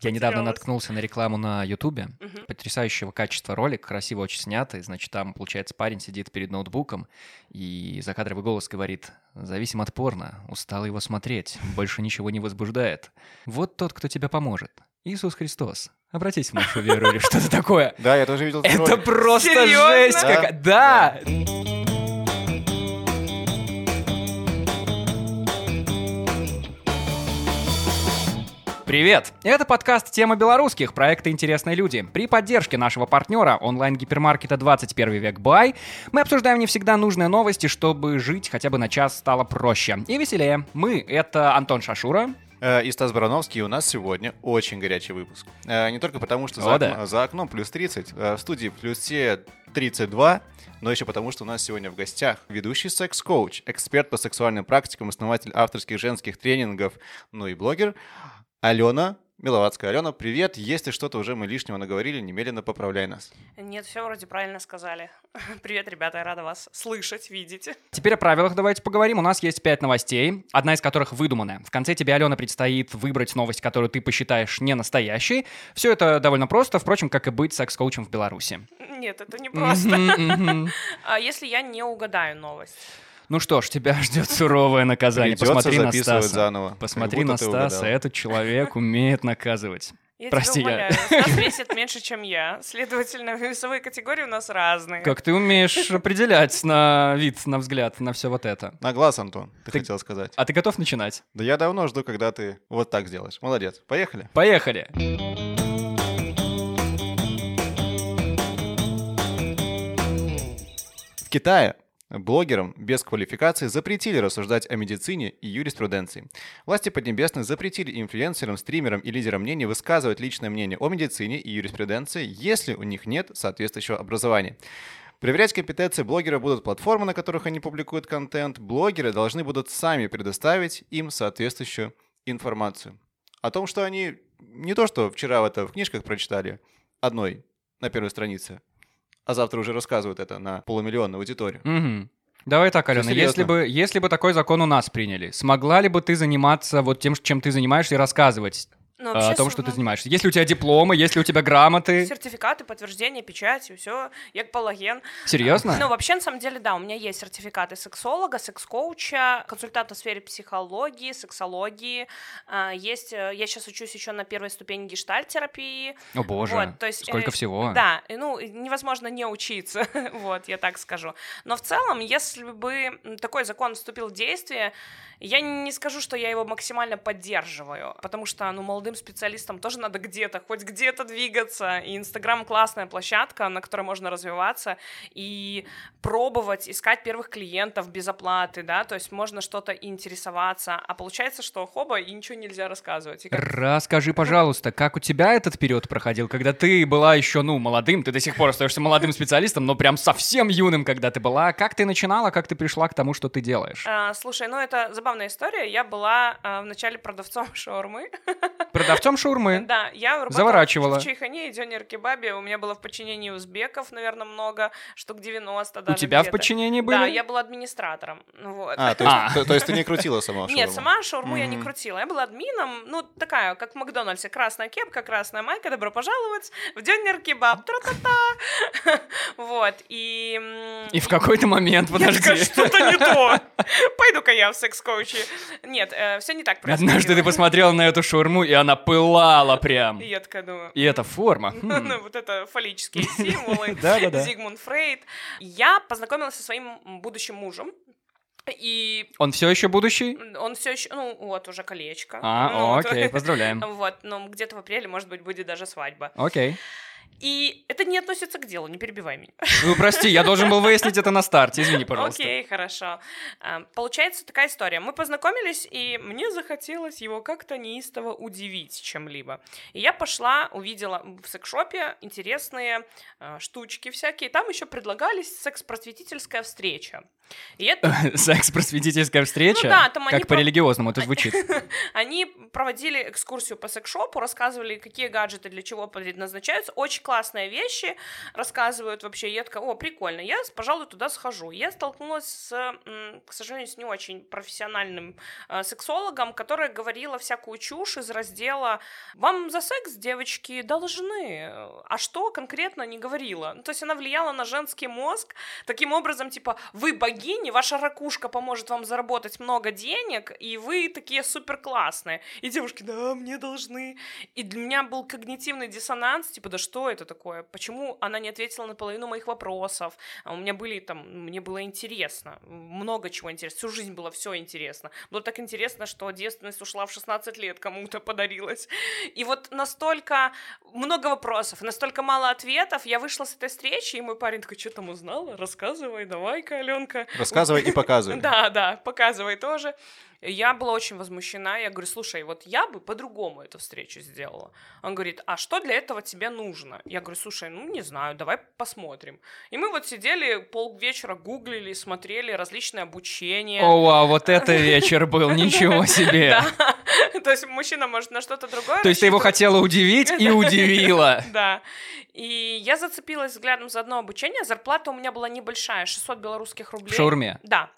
Я недавно наткнулся на рекламу на Ютубе. Мгм. Потрясающего качества ролик, красиво очень снятый. Значит, там, получается, парень сидит перед ноутбуком и закадровый голос говорит «Зависим от порно, устал его смотреть, больше ничего не возбуждает. Вот тот, кто тебе поможет. Иисус Христос. Обратись в нашу веру» или что-то такое. Да, я тоже видел Это просто жесть Да. Привет! Это подкаст «Тема белорусских» проекта «Интересные люди». При поддержке нашего партнера онлайн-гипермаркета 21 век Бай мы обсуждаем не всегда нужные новости, чтобы жить хотя бы на час стало проще и веселее. Мы — это Антон Шашура, Э, И Стас Барановский, у нас сегодня очень горячий выпуск. Э, Не только потому, что за, О, окно- да. за окном плюс 30, э, в студии плюс все 32, но еще потому, что у нас сегодня в гостях ведущий секс-коуч, эксперт по сексуальным практикам, основатель авторских женских тренингов, ну и блогер Алена Миловацкая. Алена, привет. Если что-то уже мы лишнего наговорили, немедленно поправляй нас. Нет, все вроде правильно сказали. Привет, ребята, я рада вас слышать, видеть. Теперь о правилах давайте поговорим. У нас есть пять новостей, одна из которых выдуманная. В конце тебе, Алена, предстоит выбрать новость, которую ты посчитаешь не настоящей. Все это довольно просто, впрочем, как и быть секс-коучем в Беларуси. Нет, это не просто. А если я не угадаю новость? Ну что ж, тебя ждет суровое наказание. Придется Посмотри на Стаса. заново. Посмотри на Стаса, этот человек умеет наказывать. Я Прости, тебя я-. Стас весит меньше, чем я. Следовательно, весовые категории у нас разные. Как ты умеешь определять на вид, на взгляд, на все вот это. На глаз, Антон, ты, Ты- хотел сказать. А ты готов начинать? Да я давно жду, когда ты вот так сделаешь. Молодец. Поехали. Поехали! В Китае блогерам без квалификации запретили рассуждать о медицине и юриспруденции. Власти Поднебесной запретили инфлюенсерам, стримерам и лидерам мнений высказывать личное мнение о медицине и юриспруденции, если у них нет соответствующего образования. Проверять компетенции блогера будут платформы, на которых они публикуют контент. Блогеры должны будут сами предоставить им соответствующую информацию. О том, что они не то, что вчера это в книжках прочитали, одной на первой странице, а завтра уже рассказывают это на полумиллионную аудиторию. Мгм. Давай так, Алена, если бы, если бы такой закон у нас приняли, смогла ли бы ты заниматься вот тем, чем ты занимаешься, и рассказывать Ну, э, о том, что ты занимаешься? Есть ли у тебя дипломы, есть ли у тебя грамоты? Сертификаты, подтверждение, печать, все, як палаген. Серьезно? Ну, вообще, на самом деле, да, у меня есть сертификаты сексолога, секс-коуча, консультанта в сфере психологии, сексологии. А, Есть, э, я сейчас учусь еще на первой ступени гештальт-терапии. О боже, Вот, то есть, сколько э, всего. Да, ну, невозможно не учиться, вот, я так скажу. Но в целом, если бы такой закон вступил в действие, я не скажу, что я его максимально поддерживаю, потому что, ну, молодым специалистам тоже надо где-то, хоть где-то двигаться, и Инстаграм классная площадка, на которой можно развиваться и пробовать, искать первых клиентов без оплаты, да, то есть можно что-то интересоваться, а получается, что хоба, и ничего нельзя рассказывать. И как- Расскажи, пожалуйста, как у тебя этот период проходил, когда ты была еще, ну, молодым, ты до сих пор остаешься молодым специалистом, но прям совсем юным, когда ты была. Как ты начинала, как ты пришла к тому, что ты делаешь? А, слушай, ну это забавная история. Я была а, вначале продавцом шаурмы. Продавцом шаурмы. Да, я работала Заворачивала. в Чайхане и Дёнер Кебабе. У меня было в подчинении узбеков, наверное, много, штук 90 даже У тебя в подчинении были? Да, я была администратором. Вот. А, то есть, А. то, то есть ты не крутила сама Нет, шаурму? сама шаурму я не крутила. Я была админом, ну, такая, как в Макдональдсе. Красная кепка, красная майка, добро пожаловать в Дёнер Кебаб. Тра-та-та. Вот, и... И в какой-то момент, Я подожди. что-то не то. Пойду-ка я в секс-коучи. Нет, все не так происходило. Однажды ты посмотрела на эту шаурму, и она пылала прям. И я такая думаю... И это форма. Ну, вот это фаллические символы. Зигмунд Фрейд. Я познакомилась со своим будущим мужем. И Он все еще будущий? он все еще, ну, вот уже колечко. А, Ну, о, вот. окей, поздравляем. Вот, ну, где-то в апреле, может быть, будет даже свадьба. Окей. И это не относится к делу, не перебивай меня. Ну, прости, я должен был выяснить это на старте, извини, пожалуйста. Окей, хорошо. А, Получается такая история. Мы познакомились, и мне захотелось его как-то неистово удивить чем-либо. И я пошла, увидела в секс-шопе интересные э, штучки всякие. Там еще предлагались секс-просветительская встреча. И это Секс-просветительская встреча? Ну да, там они Как по-религиозному это звучит. Они проводили экскурсию по секс-шопу, рассказывали, какие гаджеты для чего предназначаются. Очень классные вещи рассказывают вообще. Я такая, о, прикольно, я, пожалуй, туда схожу. Я столкнулась с, к сожалению, с не очень профессиональным э, сексологом, которая говорила всякую чушь из раздела «Вам за секс, девочки, должны». А что конкретно не говорила? Ну, то есть она влияла на женский мозг таким образом, типа, вы богини, ваша ракушка поможет вам заработать много денег, и вы такие супер классные. И девушки, да, мне должны. И для меня был когнитивный диссонанс, типа, да что это такое? Почему она не ответила на половину моих вопросов? А у меня были там, мне было интересно, много чего интересно, всю жизнь было все интересно. Было так интересно, что девственность ушла в 16 лет, кому-то подарилась. И вот настолько много вопросов, настолько мало ответов, я вышла с этой встречи, и мой парень такой, что там узнала? Рассказывай, давай-ка, Аленка. Рассказывай и показывай. Да, да, показывай тоже. Я была очень возмущена. Я говорю, слушай, вот я бы по-другому эту встречу сделала. Он говорит, а что для этого тебе нужно? Я говорю, слушай, ну не знаю, давай посмотрим. И мы вот сидели полвечера, гуглили, смотрели различные обучения. О, вау, вот это вечер был, ничего себе. То есть мужчина может на что-то другое То есть ты его хотела удивить и удивила. Да. И я зацепилась взглядом за одно обучение. Зарплата у меня была небольшая, 600 белорусских рублей. В шаурме? Да.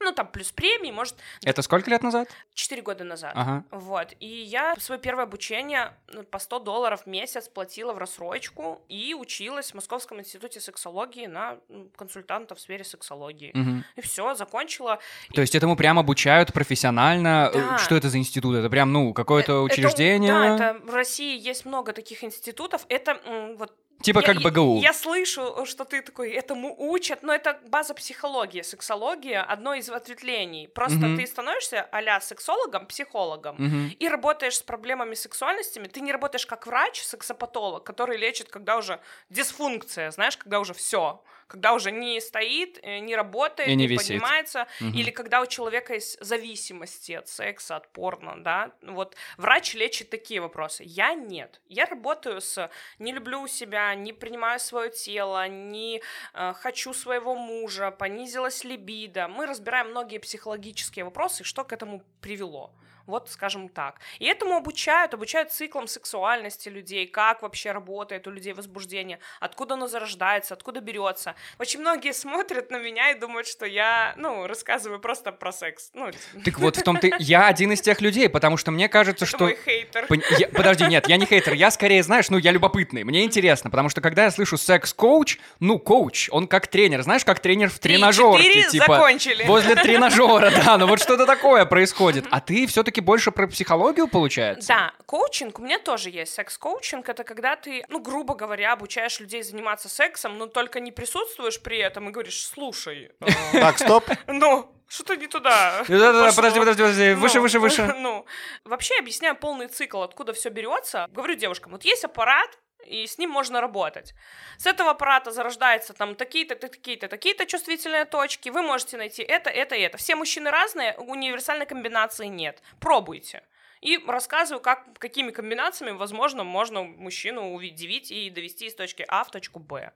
Ну, там плюс премии, может... Это сколько лет назад? Четыре года назад. Ага. Вот. И я свое первое обучение ну, по 100 долларов в месяц платила в рассрочку и училась в Московском институте сексологии на консультанта в сфере сексологии. Угу. И все, закончила. То есть этому прям обучают профессионально? Да. Что это за институт? Это прям, ну, какое-то учреждение? Это, да, это в России есть много таких институтов. Это вот Типа я, как БГУ. Я, я слышу, что ты такой, этому учат, но это база психологии, сексология, одно из ответвлений. Просто Мгм. ты становишься а сексологом, психологом, Мгм. и работаешь с проблемами сексуальностями. Ты не работаешь как врач, сексопатолог, который лечит, когда уже дисфункция, знаешь, когда уже все, когда уже не стоит, э, не работает, И не не, висит. поднимается, Мгм. или когда у человека есть зависимости от секса, от порно, да. Вот врач лечит такие вопросы. Я нет. Я работаю с не люблю себя, не принимаю свое тело, не э, хочу своего мужа, понизилась либидо. Мы разбираем многие психологические вопросы, что к этому привело. Вот, скажем так. И этому обучают, обучают циклам сексуальности людей, как вообще работает у людей возбуждение, откуда оно зарождается, откуда берется. Очень многие смотрят на меня и думают, что я, ну, рассказываю просто про секс. Ну, Так вот в том ты... Я один из тех людей, потому что мне кажется, это что... мой хейтер. Я- Подожди, нет, я не хейтер, я скорее, знаешь, ну, я любопытный, мне интересно, потому что когда я слышу секс-коуч, ну, коуч, он как тренер, знаешь, как тренер в Три, тренажерке, четыре, типа, закончили. возле тренажера, да, ну вот что-то такое происходит. А ты все-таки больше про психологию, получается? Да, коучинг, у меня тоже есть секс-коучинг, это когда ты, ну, грубо говоря, обучаешь людей заниматься сексом, но только не присутствуешь при этом и говоришь, слушай, э, Так, стоп. ну, что-то не туда. Да-да-да, пошло». подожди, подожди, подожди, выше, Ну, выше, выше. Ну, вообще объясняю полный цикл, откуда все берется. Говорю девушкам, вот есть аппарат, и с ним можно работать. С этого аппарата зарождается там такие-то, такие-то, такие-то чувствительные точки. Вы можете найти это, это и это. Все мужчины разные, универсальной комбинации нет. Пробуйте. И рассказываю, как, какими комбинациями, возможно, можно мужчину удивить и довести из точки А в точку Б.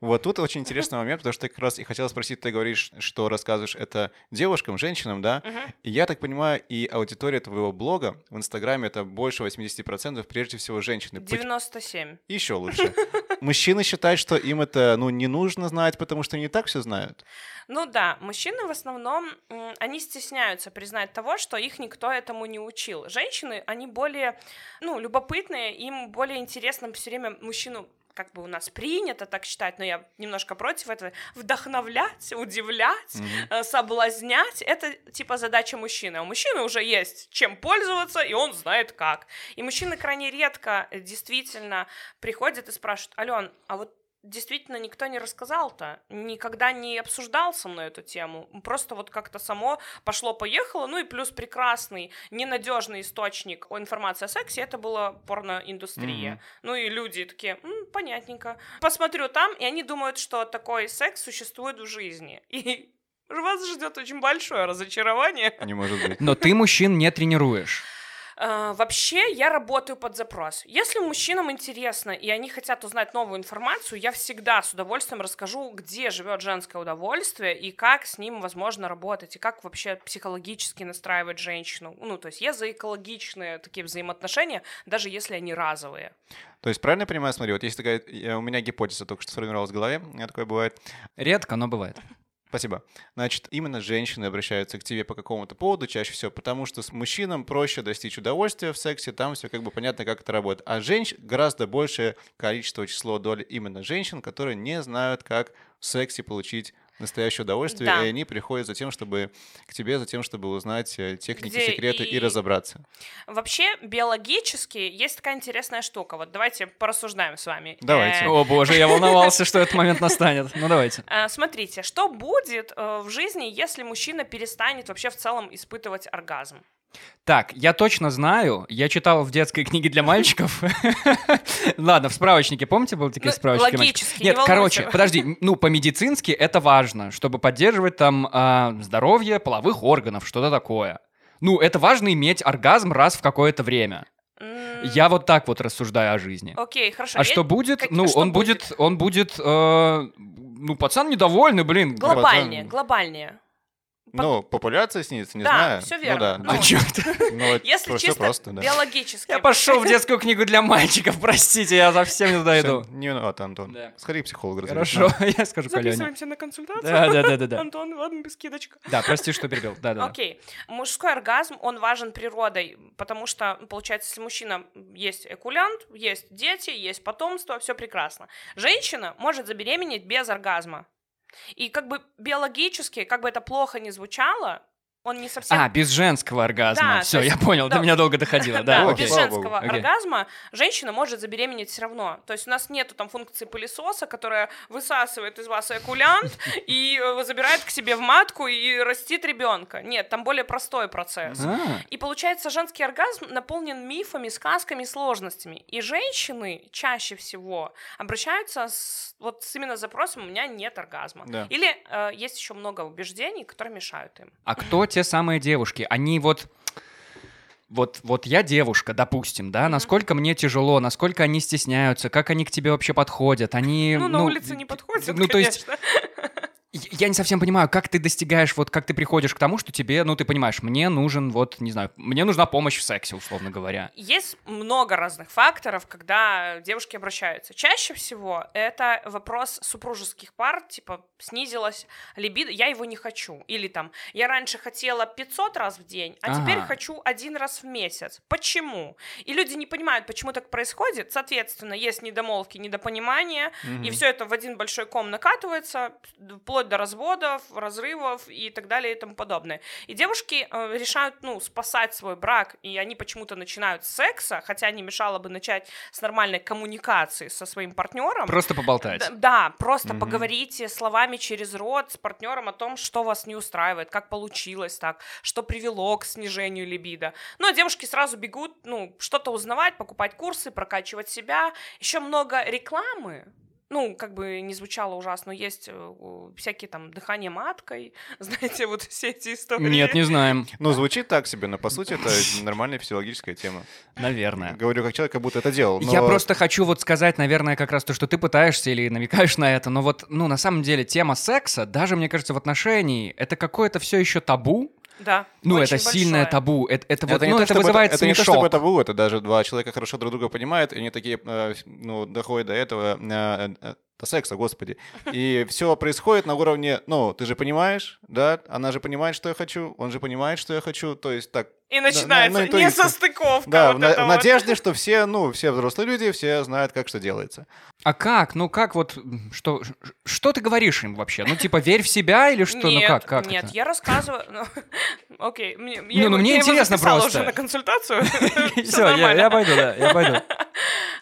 Вот тут очень интересный момент, потому что я как раз и хотел спросить, ты говоришь, что рассказываешь это девушкам, женщинам, да? Мгм. И я так понимаю, и аудитория твоего блога в Инстаграме это больше 80% прежде всего женщины. 97. Еще лучше. Мужчины считают, что им это ну, не нужно знать, потому что они и так все знают. Ну да, мужчины в основном, они стесняются признать того, что их никто этому не учил. Женщины, они более, ну, любопытные, им более интересно все время мужчину как бы у нас принято так считать, но я немножко против этого, вдохновлять, удивлять, э, соблазнять, это типа задача мужчины. А у мужчины уже есть чем пользоваться, и он знает как. И мужчины крайне редко э, действительно приходят и спрашивают, Ален, а вот действительно никто не рассказал-то, никогда не обсуждал со мной эту тему, просто вот как-то само пошло-поехало, ну и плюс прекрасный, ненадежный источник о информации о сексе, это была порноиндустрия. Мгм. Ну и люди такие, «М, понятненько. Посмотрю там, и они думают, что такой секс существует в жизни. И вас ждет очень большое разочарование. Не может быть. Но ты мужчин не тренируешь. Э, вообще, я работаю под запрос. Если мужчинам интересно, и они хотят узнать новую информацию, я всегда с удовольствием расскажу, где живет женское удовольствие, и как с ним возможно работать, и как вообще психологически настраивать женщину. Ну, то есть я за экологичные такие взаимоотношения, даже если они разовые. То есть, правильно я понимаю, смотри, вот есть такая, у меня гипотеза только что сформировалась в голове, у меня такое бывает. Редко, но бывает. Спасибо. Значит, именно женщины обращаются к тебе по какому-то поводу чаще всего, потому что с мужчинам проще достичь удовольствия в сексе, там все как бы понятно, как это работает. А женщин гораздо большее количество число доли именно женщин, которые не знают, как в сексе получить настоящее удовольствие, да. и они приходят за тем, чтобы к тебе, за тем, чтобы узнать э, техники, Где секреты и... и разобраться. Вообще, биологически есть такая интересная штука. Вот давайте порассуждаем с вами. Давайте. Э, О боже, я волновался, что этот момент настанет. Ну давайте. Э, смотрите, что будет в жизни, если мужчина перестанет вообще в целом испытывать оргазм? Так, я точно знаю, я читал в детской книге для мальчиков. Ладно, в справочнике, помните, был такие ну, справочники? Логически, Нет, короче, подожди, ну, по-медицински это важно, чтобы поддерживать там э, здоровье половых органов, что-то такое. Ну, это важно иметь оргазм раз в какое-то время. Я вот так вот рассуждаю о жизни. Окей, хорошо. А что будет? Ну, он будет, он будет, э, ну, пацан недовольный, блин. Глобальнее, глобальнее. Ну, популяция снизится, не да, знаю. все верно. Ну, да, ну, а черт. Ну, Если чисто просто, да. биологически. Я пошел в детскую книгу для мальчиков, простите, я совсем не туда иду. Не виноват, Антон. Да. Сходи к психологу. Хорошо, я скажу Колене. Записываемся на консультацию. Да, да, да, да, да. Антон, ладно, без скидочка. Да, прости, что перебил. Да, да. Окей. Мужской оргазм, он важен природой, потому что, получается, если мужчина есть экулянт, есть дети, есть потомство, все прекрасно. Женщина может забеременеть без оргазма. И как бы биологически, как бы это плохо не звучало, он не совсем... А, без женского оргазма. Да, Все, есть, я понял, да, до меня долго доходило. Да, да без женского okay. оргазма женщина может забеременеть все равно. То есть у нас нету там функции пылесоса, которая высасывает из вас экулянт и э, забирает к себе в матку и растит ребенка. Нет, там более простой процесс. А. И получается, женский оргазм наполнен мифами, сказками, сложностями. И женщины чаще всего обращаются с, вот с именно запросом «у меня нет оргазма». Да. Или э, есть еще много убеждений, которые мешают им. А кто те самые девушки, они вот вот, вот я девушка, допустим, да, насколько мне тяжело, насколько они стесняются, как они к тебе вообще подходят, они... Ну, на ну, улице не подходят, Ну, конечно. то есть я не совсем понимаю, как ты достигаешь, вот как ты приходишь к тому, что тебе, ну, ты понимаешь, мне нужен, вот, не знаю, мне нужна помощь в сексе, условно говоря. Есть много разных факторов, когда девушки обращаются. Чаще всего это вопрос супружеских пар, типа, снизилась либидо, я его не хочу. Или там, я раньше хотела 500 раз в день, а ага. теперь хочу один раз в месяц. Почему? И люди не понимают, почему так происходит. Соответственно, есть недомолвки, недопонимания, угу. и все это в один большой ком накатывается, вплоть вплоть до разводов, разрывов и так далее и тому подобное. И девушки э, решают, ну, спасать свой брак, и они почему-то начинают с секса, хотя не мешало бы начать с нормальной коммуникации со своим партнером. Просто поболтать. Да, да просто mm-hmm. поговорите словами через рот с партнером о том, что вас не устраивает, как получилось так, что привело к снижению либидо. Ну, а девушки сразу бегут, ну, что-то узнавать, покупать курсы, прокачивать себя. Еще много рекламы ну, как бы не звучало ужасно, есть э, всякие там дыхание маткой, знаете, вот все эти истории. Нет, не знаем. Ну, звучит так себе, но по сути это нормальная физиологическая тема. Наверное. Говорю как человек, как будто это делал. Но... Я просто хочу вот сказать, наверное, как раз то, что ты пытаешься или намекаешь на это, но вот, ну, на самом деле тема секса, даже, мне кажется, в отношении, это какое-то все еще табу, да. Ну, это большое. сильное табу. Это, это, вот, это, ну, то, это вызывает это, смешок. Это не то, чтобы табу, это даже два человека хорошо друг друга понимают, и они такие, э, ну, доходят до этого, э, э, до секса, господи. И все происходит на уровне, ну, ты же понимаешь, да, она же понимает, что я хочу, он же понимает, что я хочу, то есть так. И начинается на, на несостыковка. Да, вот в, в надежде, что все, ну, все взрослые люди, все знают, как что делается. А как? Ну как вот, что, что ты говоришь им вообще? Ну типа верь в себя или что? Нет, ну как, как Нет, это? я рассказываю, ну, окей, мне, я, ну, ну, мне я интересно просто. уже на консультацию. Все, я, пойду, да, я пойду.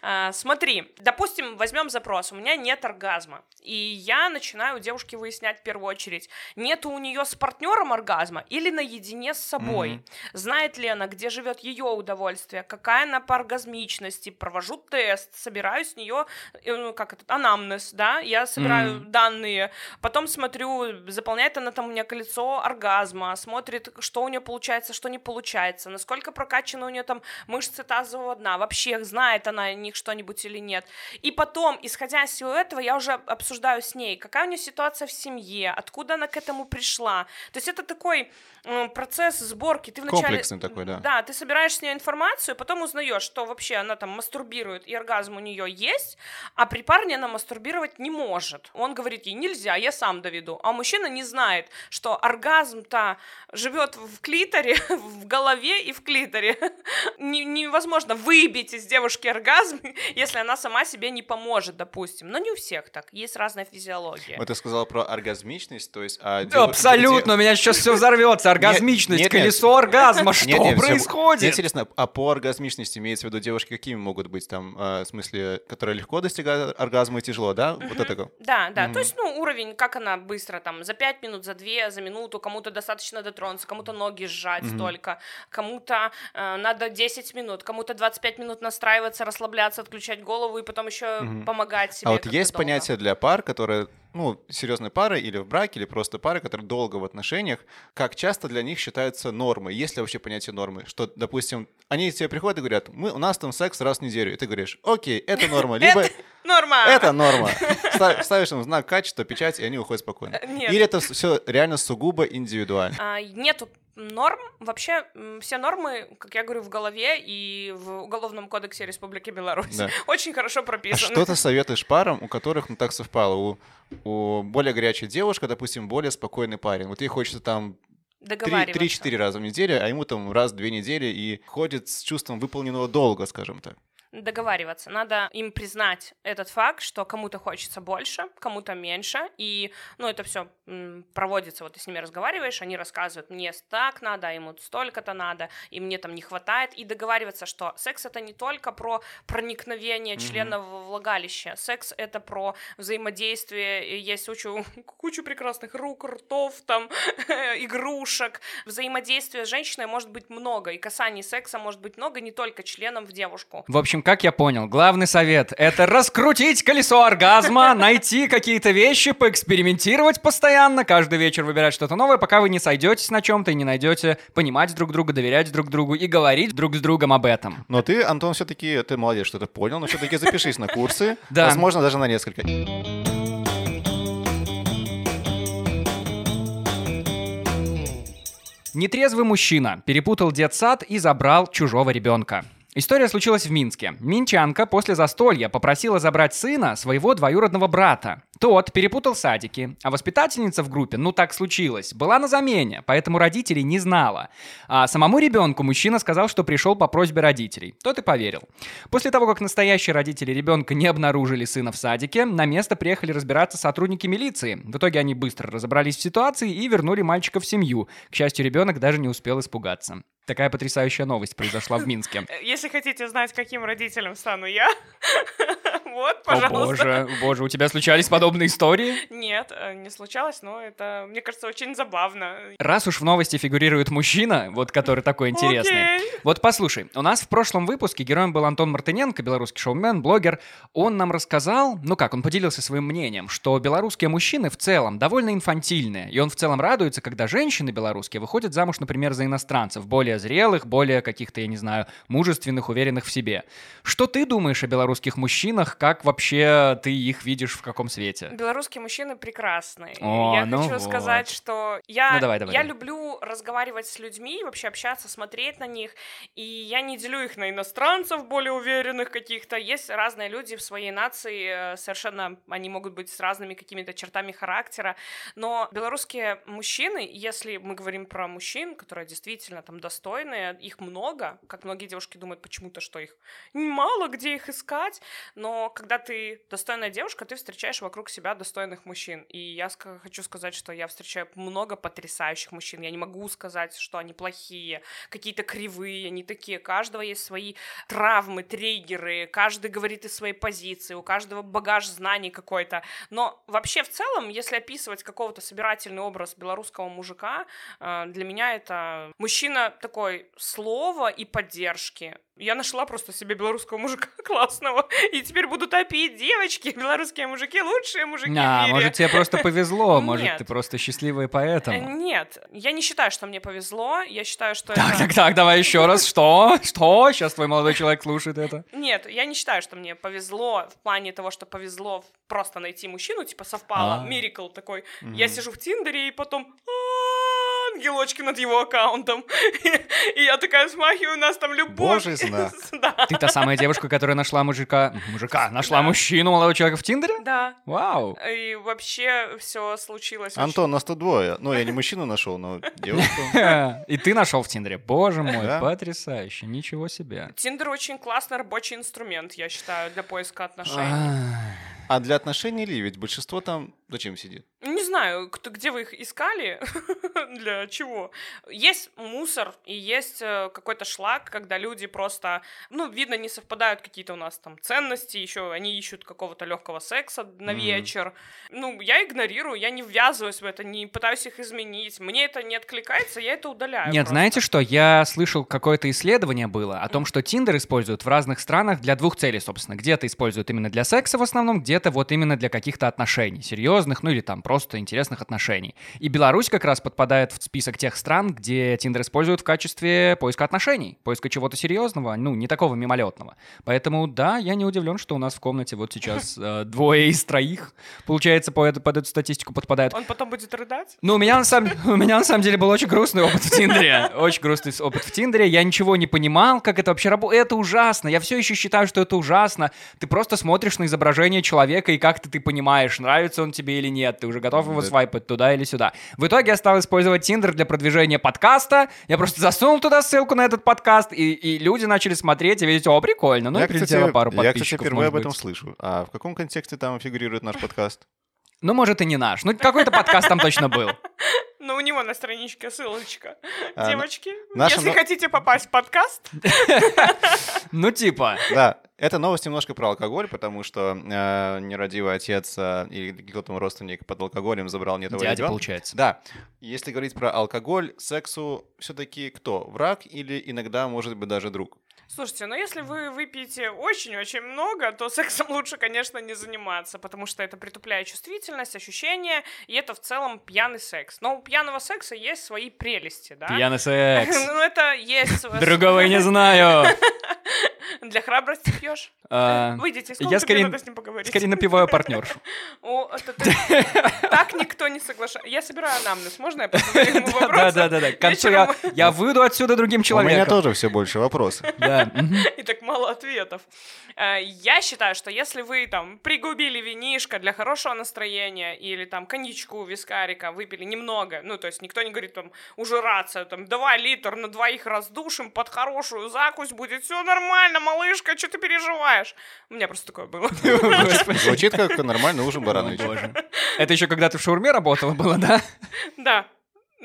А, смотри, допустим, возьмем запрос, у меня нет оргазма. И я начинаю у девушки выяснять в первую очередь, нет у нее с партнером оргазма или наедине с собой. Mm-hmm. Знает ли она, где живет ее удовольствие, какая она по оргазмичности, провожу тест, собираю с нее, э, ну, как это, анамнез, да, я собираю mm-hmm. данные, потом смотрю, заполняет она там у меня колесо оргазма, смотрит, что у нее получается, что не получается, насколько прокачаны у нее там мышцы тазового дна, вообще знает она о них что-нибудь или нет. И потом, исходя из всего этого, я уже обсуждаю с ней, какая у нее ситуация в семье, откуда она к этому пришла. То есть это такой э, процесс сборки. Ты вначале... Комплексный такой, да. Да, ты собираешь с нее информацию, потом узнаешь, что вообще она там мастурбирует, и оргазм у нее есть, а при парне она мастурбировать не может. Он говорит ей, нельзя, я сам доведу. А мужчина не знает, что оргазм-то живет в клиторе, в голове и в клиторе. Невозможно выбить из девушки оргазм, если она сама себе не поможет, допустим. Но не у всех так, есть разная физиология. Вот ты сказала про оргазмичность, то есть... А дев... Абсолютно, у меня сейчас все взорвется. Оргазмичность, нет, нет, колесо нет. оргазма, что нет, нет, происходит? Мне интересно, а по оргазмичности имеется в виду девушки какими могут быть там, а, в смысле, которые легко достигают оргазма и тяжело, да? Вот это Да, да, то есть, ну, уровень, как она быстро там, за 5 минут, за 2, за минуту, кому-то достаточно дотронуться, кому-то ноги сжать столько, кому-то э, надо 10 минут, кому-то 25 минут настраиваться, расслабляться, отключать голову и потом еще помогать себе. А вот есть понятие для пар, которые ну, серьезной пары или в браке, или просто пары, которые долго в отношениях, как часто для них считаются нормы, есть ли вообще понятие нормы, что, допустим, они тебе приходят и говорят, мы, у нас там секс раз в неделю, и ты говоришь, окей, это норма, либо... Норма! Это норма. Ставишь им знак качества, печать, и они уходят спокойно. Или это все реально сугубо индивидуально? А, нету норм. Вообще, все нормы, как я говорю, в голове и в Уголовном кодексе Республики Беларусь да. очень хорошо прописаны. А что ты советуешь парам, у которых ну, так совпало? У, у более горячей девушка, допустим, более спокойный парень. Вот ей хочется там три-четыре раза в неделю, а ему там раз в две недели и ходит с чувством выполненного долга, скажем так договариваться. Надо им признать этот факт, что кому-то хочется больше, кому-то меньше, и, ну, это все проводится, вот ты с ними разговариваешь, они рассказывают, мне так надо, а ему столько-то надо, и мне там не хватает, и договариваться, что секс это не только про проникновение члена mm-hmm. в влагалище, секс это про взаимодействие, есть кучу, кучу прекрасных рук, ртов, там, игрушек, взаимодействия с женщиной может быть много, и касаний секса может быть много, не только членом в девушку. В общем, как я понял, главный совет — это раскрутить колесо оргазма, найти какие-то вещи, поэкспериментировать постоянно, каждый вечер выбирать что-то новое, пока вы не сойдетесь на чем-то и не найдете понимать друг друга, доверять друг другу и говорить друг с другом об этом. Но ты, Антон, все-таки, ты молодец, что ты понял, но все-таки запишись на курсы, да. возможно, даже на несколько. Нетрезвый мужчина перепутал детсад и забрал чужого ребенка. История случилась в Минске. Минчанка после застолья попросила забрать сына своего двоюродного брата. Тот перепутал садики, а воспитательница в группе, ну так случилось, была на замене, поэтому родителей не знала. А самому ребенку мужчина сказал, что пришел по просьбе родителей. Тот и поверил. После того, как настоящие родители ребенка не обнаружили сына в садике, на место приехали разбираться сотрудники милиции. В итоге они быстро разобрались в ситуации и вернули мальчика в семью. К счастью, ребенок даже не успел испугаться. Такая потрясающая новость произошла в Минске. Если хотите знать, каким родителем стану я, вот, пожалуйста. О боже, боже, у тебя случались подобные истории? Нет, э, не случалось, но это, мне кажется, очень забавно. Раз уж в новости фигурирует мужчина, вот который такой интересный. Okay. Вот послушай, у нас в прошлом выпуске героем был Антон Мартыненко, белорусский шоумен, блогер. Он нам рассказал, ну как, он поделился своим мнением, что белорусские мужчины в целом довольно инфантильные, и он в целом радуется, когда женщины белорусские выходят замуж, например, за иностранцев, более зрелых, более каких-то, я не знаю, мужественных, уверенных в себе. Что ты думаешь о белорусских мужчинах, как вообще ты их видишь в каком свете? Белорусские мужчины прекрасные. О, я ну хочу вот. сказать, что я, ну, давай, давай, я давай. люблю разговаривать с людьми, вообще общаться, смотреть на них, и я не делю их на иностранцев более уверенных каких-то. Есть разные люди в своей нации, э, совершенно они могут быть с разными какими-то чертами характера, но белорусские мужчины, если мы говорим про мужчин, которые действительно там достойные, их много, как многие девушки думают почему-то, что их мало где их искать, но когда ты достойная девушка, ты встречаешь вокруг себя достойных мужчин. И я хочу сказать, что я встречаю много потрясающих мужчин. Я не могу сказать, что они плохие, какие-то кривые, они такие. Каждого есть свои травмы, триггеры, каждый говорит из своей позиции, у каждого багаж знаний какой-то. Но вообще в целом, если описывать какого-то собирательный образ белорусского мужика, э, для меня это мужчина такой слова и поддержки. Я нашла просто себе белорусского мужика классного, и теперь буду топить девочки, белорусские мужики, лучшие мужики А, в мире. может, тебе просто повезло, может, Нет. ты просто счастливый Э, поэтому. Нет, я не считаю, что мне повезло, я считаю, что Так, это... так, так, давай еще раз. Что? Что? Сейчас твой молодой человек слушает это. Нет, я не считаю, что мне повезло в плане того, что повезло просто найти мужчину, типа совпало, А. мирикл такой. Я сижу в Тиндере и потом «А, ангелочки над его аккаунтом. И я такая смахиваю, у нас там любовь. Божий знак. Да. Ты та самая девушка, которая нашла мужика... Мужика, нашла Да. мужчину, молодого человека в Тиндере? Да. Вау. И вообще все случилось. очень- Антон, нас тут двое. Ну, я не мужчину нашел, но девушку. И ты нашел в Тиндере. Боже мой, Да. потрясающе. Ничего себе. Тиндер очень классный рабочий инструмент, я считаю, для поиска отношений. А для отношений ли? Ведь большинство там зачем сидит? Не знаю, кто, где вы их искали, для чего. Есть мусор и есть э, какой-то шлак, когда люди просто, ну, видно, не совпадают какие-то у нас там ценности, еще они ищут какого-то легкого секса на Мгм. вечер. Ну, я игнорирую, я не ввязываюсь в это, не пытаюсь их изменить. Мне это не откликается, я это удаляю. Нет, просто. знаете что? Я слышал, какое-то исследование было о том, что Тиндер используют в разных странах для двух целей, собственно. Где-то используют именно для секса в основном, где-то вот именно для каких-то отношений, серьезных, ну или там просто интересных отношений. И Беларусь как раз подпадает в список тех стран, где Тиндер используют в качестве поиска отношений, поиска чего-то серьезного, ну, не такого мимолетного. Поэтому, да, я не удивлен, что у нас в комнате вот сейчас э, двое из троих, получается, по эту- под эту статистику подпадают. Он потом будет рыдать? Ну, у меня, на самом, у меня на самом деле был очень грустный опыт в Тиндере. Очень грустный опыт в Тиндере. Я ничего не понимал, как это вообще работает. Это ужасно. Я все еще считаю, что это ужасно. Ты просто смотришь на изображение человека, и как-то ты понимаешь, нравится он тебе или нет. Ты уже готов его Да. свайпать туда или сюда. В итоге я стал использовать Тиндер для продвижения подкаста. Я просто засунул туда ссылку на этот подкаст, и, и люди начали смотреть и видеть, о, прикольно. Ну, я, и прилетело пару я, кстати, подписчиков, впервые об этом быть. слышу. А в каком контексте там фигурирует наш подкаст? Ну, может, и не наш. Ну, какой-то подкаст там точно был. Но у него на страничке ссылочка. А, Девочки, если хотите попасть в подкаст, Ну, типа... Да, эта новость немножко про алкоголь, потому что э, нерадивый отец э, или кто-то родственник под алкоголем забрал не того Дядя, ребенка. получается. Да, если говорить про алкоголь, сексу все-таки кто? Враг или иногда, может быть, даже друг? Слушайте, ну если вы выпьете очень-очень много, то сексом лучше, конечно, не заниматься, потому что это притупляет чувствительность, ощущения, и это в целом пьяный секс. Но у пьяного секса есть свои прелести, да? Пьяный секс. Ну это есть... Другого я не знаю. Для храбрости пьешь? А, Выйдите из я комнаты, скорее- мне надо с ним поговорить. Скорее напиваю партнершу. Так никто не соглашается. Я собираю анамнез, можно я позадаю ему Да, вопросы? да, да, да. К концу я, я выйду отсюда другим У меня человеком. тоже все больше вопросов. И так мало ответов. Э, Я считаю, что если вы там пригубили винишко для хорошего настроения или там коньячку, вискарика выпили немного, ну, то есть никто не говорит там ужираться, там, давай литр на двоих раздушим под хорошую закусь, будет все нормально, малышка, что ты переживаешь? У меня просто такое было. Звучит как нормальный ужин боже. Это еще когда ты в шаурме работала было, да? Да.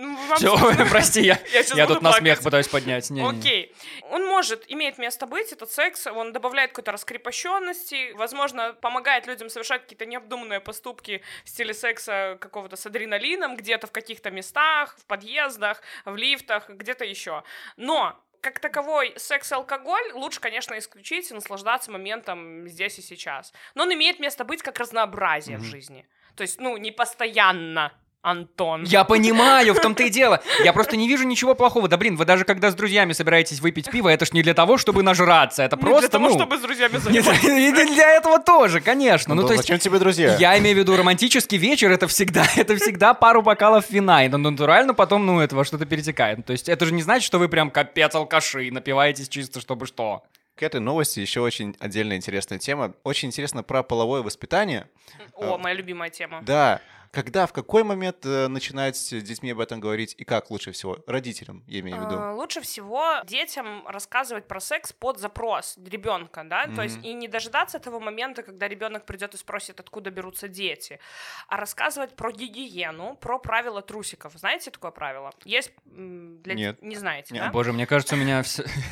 Ну, вам Все, прости, я, Я тут на смех пытаюсь поднять. Не, не, не. Окей. Он может, имеет место быть, этот секс, он добавляет какой-то раскрепощенности, возможно, помогает людям совершать какие-то необдуманные поступки в стиле секса какого-то с адреналином, где-то в каких-то местах, в подъездах, в лифтах, где-то еще. Но как таковой секс и алкоголь лучше, конечно, исключить и наслаждаться моментом здесь и сейчас. Но он имеет место быть как разнообразие в жизни. То есть, ну, не постоянно, Антон. Я понимаю, в том-то и дело. Я просто не вижу ничего плохого. Да блин, вы даже когда с друзьями собираетесь выпить пиво, это ж не для того, чтобы нажраться. Это Не просто, для того, ну... чтобы с друзьями заниматься. и не для этого тоже, конечно. Ну, Ну, то есть, зачем тебе друзья? Я имею в виду романтический вечер, это всегда, это всегда пару бокалов вина, и ну, натурально потом, ну, это во что-то перетекает. То есть это же не значит, что вы прям капец алкаши, напиваетесь чисто чтобы что. К этой новости еще очень отдельная интересная тема. Очень интересно про половое воспитание. О, моя любимая тема. Да, Когда, в какой момент э, начинать с детьми об этом говорить и как лучше всего? Родителям, я имею в виду. А, Лучше всего детям рассказывать про секс под запрос ребенка, да, то есть и не дожидаться этого момента, когда ребенок придет и спросит, откуда берутся дети, а рассказывать про гигиену, про правила трусиков. Знаете такое правило? Есть для Нет. не знаете, Не, да? Боже, мне кажется, у меня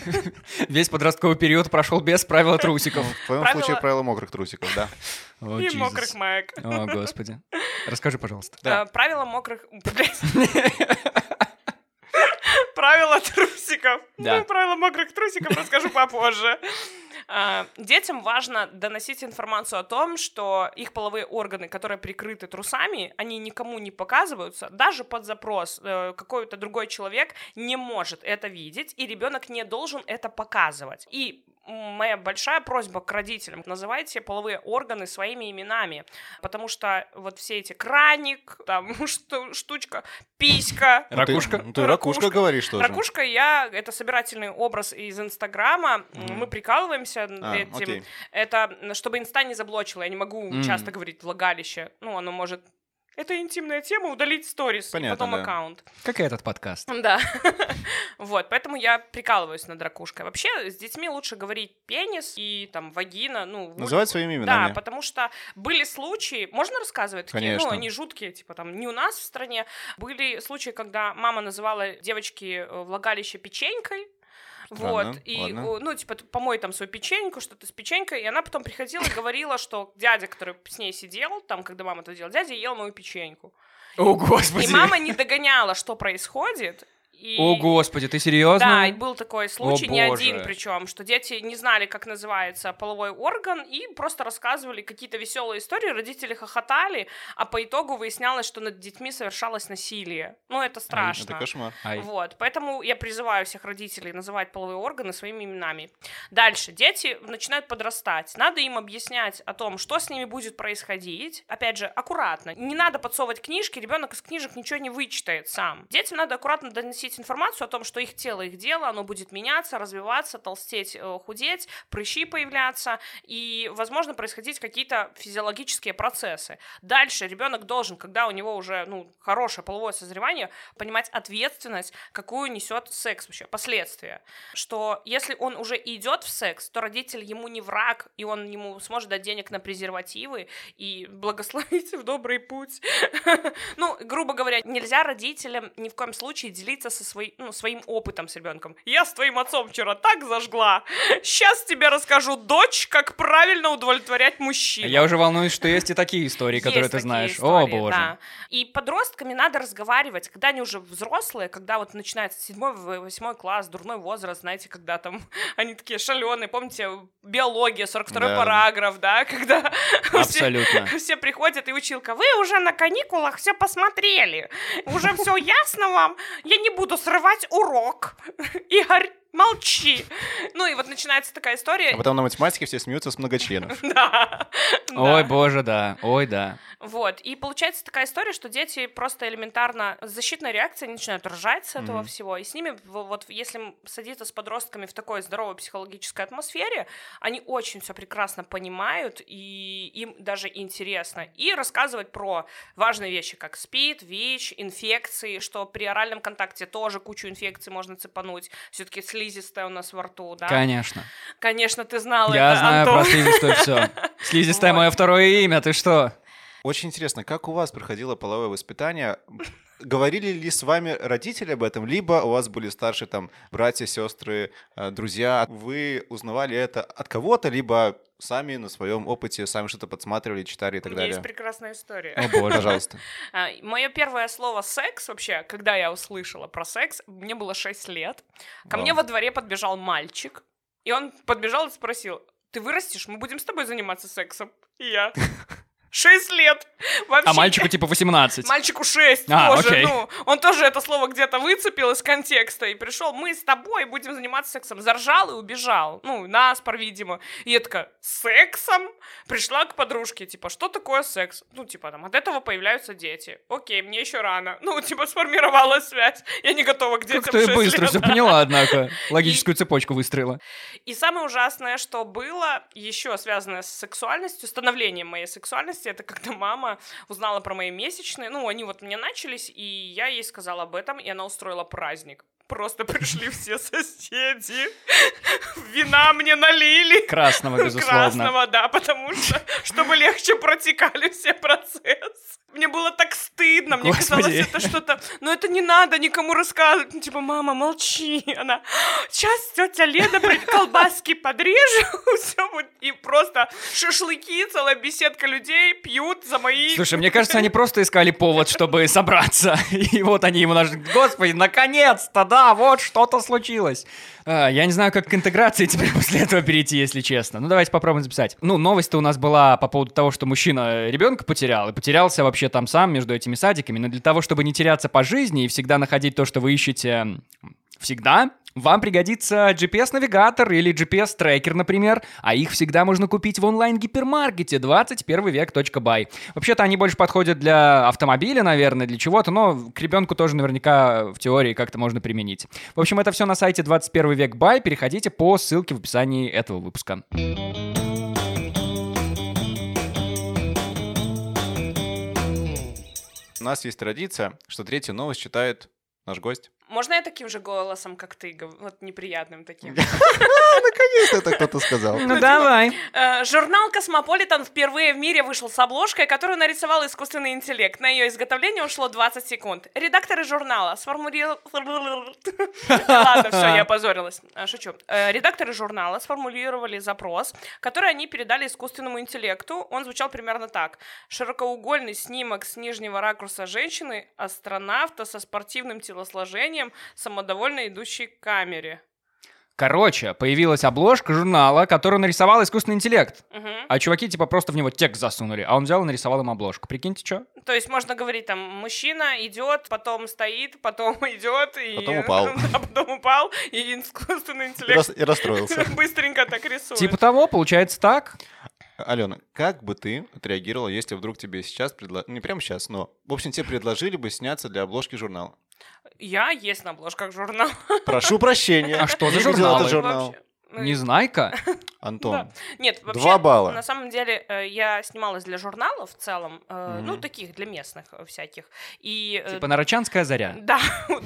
весь подростковый период прошел без правила трусиков. Ну, в твоем случае правило мокрых трусиков, да. О, И Jesus. мокрых маек. О, господи. Расскажи, пожалуйста. Да. А, Правила мокрых... Правила трусиков. Да. Ну, правила мокрых трусиков расскажу попозже. А, Детям важно доносить информацию о том, что их половые органы, которые прикрыты трусами, они никому не показываются, даже под запрос э, какой-то другой человек не может это видеть, и ребенок не должен это показывать. И моя большая просьба к родителям, называйте половые органы своими именами, потому что вот все эти краник, там шту- штучка, писька, Ну, ты- Ракушка? ну, Ты ракушка Ракушка. говоришь тоже. Ракушка я, это собирательный образ из Инстаграма, Мгм. мы прикалываемся над А, этим. окей. Это чтобы Инста не заблочила, я не могу Мгм. часто говорить влагалище, ну, оно может... Это интимная тема, удалить сторис, и потом да. аккаунт. Как и этот подкаст. Да. вот, поэтому я прикалываюсь над ракушкой. Вообще, с детьми лучше говорить пенис и там вагина, ну... Называть своими Да, именами. потому что были случаи, можно рассказывать такие, Конечно. ну, они жуткие, типа там не у нас в стране, были случаи, когда мама называла девочки э, влагалище печенькой, Странно, вот, и, ладно. ну, типа, помой там свою печеньку, что-то с печенькой, и она потом приходила и говорила, что дядя, который с ней сидел, там, когда мама это делала, дядя ел мою печеньку. О, господи. И мама не догоняла, что происходит, и... О, господи, ты серьезно? Да, и был такой случай, не боже. один причем, что дети не знали, как называется половой орган, и просто рассказывали какие-то веселые истории, родители хохотали, а по итогу выяснялось, что над детьми совершалось насилие. Ну, это страшно. Это кошмар. Ай. Вот, поэтому я призываю всех родителей называть половые органы своими именами. Дальше, дети начинают подрастать, надо им объяснять о том, что с ними будет происходить. Опять же, аккуратно. Не надо подсовывать книжки, ребенок из книжек ничего не вычитает сам. Детям надо аккуратно доносить информацию о том, что их тело, их дело, оно будет меняться, развиваться, толстеть, э, худеть, прыщи появляться, и, возможно, происходить какие-то физиологические процессы. Дальше ребенок должен, когда у него уже, ну, хорошее половое созревание, понимать ответственность, какую несет секс вообще, последствия. Что если он уже идет в секс, то родитель ему не враг, и он ему сможет дать денег на презервативы и благословить в добрый путь. Ну, грубо говоря, нельзя родителям ни в коем случае делиться со своим, ну, своим опытом с ребенком. Я с твоим отцом вчера так зажгла. Сейчас тебе расскажу, дочь, как правильно удовлетворять мужчин. Я уже волнуюсь, что есть и такие истории, которые ты знаешь. О, боже. И подростками надо разговаривать, когда они уже взрослые, когда вот начинается седьмой, восьмой класс, дурной возраст, знаете, когда там они такие шаленые, помните, биология, 42 Да. параграф, да, когда все приходят и училка, вы уже на каникулах все посмотрели, уже все ясно вам, я не буду срывать урок. Игорь, молчи. Ну и вот начинается такая история. А потом на математике все смеются с многочленов. Да. Ой, боже, да. Ой, да. Вот, и получается такая история, что дети просто элементарно защитная реакция, они начинают ржать с этого Мгм. всего, и с ними, вот если садиться с подростками в такой здоровой психологической атмосфере, они очень все прекрасно понимают, и им даже интересно, и рассказывать про важные вещи, как СПИД, ВИЧ, инфекции, что при оральном контакте тоже кучу инфекций можно цепануть, все-таки слизистая у нас во рту, да? Конечно. Конечно, ты знал Я это, знаю Антон. про слизистую все. Слизистая мое второе имя, ты что? Очень интересно, как у вас проходило половое воспитание? Говорили ли с вами родители об этом, либо у вас были старшие там братья, сестры, э, друзья? Вы узнавали это от кого-то, либо сами на своем опыте, сами что-то подсматривали, читали и У так меня есть далее? прекрасная история. О, боже. Пожалуйста. Мое первое слово секс вообще, когда я услышала про секс, мне было 6 лет. Ко Вау. мне во дворе подбежал мальчик, и он подбежал и спросил: Ты вырастешь, мы будем с тобой заниматься сексом. И я. Шесть лет. Вообще. А мальчику типа 18. Мальчику 6 А, тоже, окей. ну, он тоже это слово где-то выцепил из контекста и пришел, мы с тобой будем заниматься сексом, заржал и убежал, ну, наспор, видимо, и я такая, сексом? Пришла к подружке, типа, что такое секс? Ну, типа, там, от этого появляются дети, окей, мне еще рано, ну, типа, сформировалась связь, я не готова к детям Как ты в шесть быстро лет. все поняла, однако. Логическую цепочку выстроила. И самое ужасное, что было еще связанное с сексуальностью, становлением моей сексуальности, новости, это когда мама узнала про мои месячные, ну, они вот мне начались, и я ей сказала об этом, и она устроила праздник просто пришли все соседи, вина мне налили. Красного, безусловно. Красного, да, потому что, чтобы легче протекали все процессы. Мне было так стыдно, мне Господи. казалось, это что-то... Но это не надо никому рассказывать. Ну, типа, мама, молчи. Она, сейчас тетя Лена колбаски подрежет, все будет. И просто шашлыки, целая беседка людей пьют за мои... Слушай, мне кажется, они просто искали повод, чтобы собраться. И вот они ему нажали, господи, наконец-то, да, вот что-то случилось. А, Я не знаю, как к интеграции теперь после этого перейти, если честно. Ну, давайте попробуем записать. Ну, новость-то у нас была по поводу того, что мужчина ребенка потерял, и потерялся вообще там сам между этими садиками. Но для того, чтобы не теряться по жизни и всегда находить то, что вы ищете всегда, вам пригодится GPS-навигатор или GPS-трекер, например, а их всегда можно купить в онлайн-гипермаркете 21век.бай. Вообще-то они больше подходят для автомобиля, наверное, для чего-то, но к ребенку тоже наверняка в теории как-то можно применить. В общем, это все на сайте 21 век бай. Переходите по ссылке в описании этого выпуска. У нас есть традиция, что третью новость читает наш гость. Можно я таким же голосом, как ты, вот неприятным таким? Наконец-то это кто-то сказал. Ну давай. Э, Журнал «Космополитен» впервые в мире вышел с обложкой, которую нарисовал искусственный интеллект. На ее изготовление ушло 20 секунд. Редакторы журнала сформулировали... Ладно, все, я опозорилась. А, Шучу. Э, Редакторы журнала сформулировали запрос, который они передали искусственному интеллекту. Он звучал примерно так. Широкоугольный снимок с нижнего ракурса женщины, астронавта со спортивным телосложением, самодовольно идущей к камере. Короче, появилась обложка журнала, которую нарисовал искусственный интеллект. Мгм. А чуваки типа просто в него текст засунули, а он взял и нарисовал им обложку. Прикиньте, что? То есть можно говорить там, мужчина идет, потом стоит, потом идет и... Потом упал. Да, потом упал, и искусственный И интеллект рас- И расстроился. быстренько так рисует. Типа того, получается так. Алена, как бы ты отреагировала, если вдруг тебе сейчас предложили, не прямо сейчас, но, в общем, тебе предложили бы сняться для обложки журнала? Я есть на обложках журнала. Прошу прощения. А что за журналы? этот журнал. Ну, Незнайка? Антон, Нет, вообще, Два балла. на самом деле, э, я снималась для журналов в целом, э, ну, таких, для местных э, всяких. И... Типа Нарочанская заря. Да,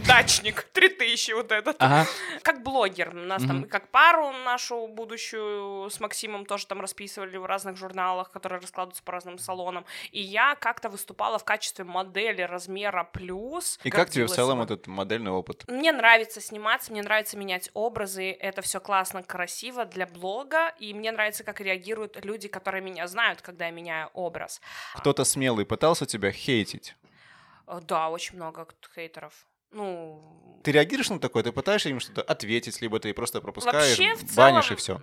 дачник, 3000 вот этот. Ага. Как блогер. Нас там как пару нашу будущую с Максимом тоже там расписывали в разных журналах, которые раскладываются по разным салонам. И я как-то выступала в качестве модели размера плюс. и как тебе в целом этот модельный опыт? Мне нравится сниматься, мне нравится менять образы, это все классно, красиво для блога, и мне нравится, как реагируют люди, которые меня знают, когда я меняю образ. Кто-то смелый пытался тебя хейтить? Э, Да, очень много хейтеров. Ну, Ты реагируешь на такое? Ты пытаешься им что-то ответить, либо ты просто пропускаешь, Вообще, в банишь целом, и все?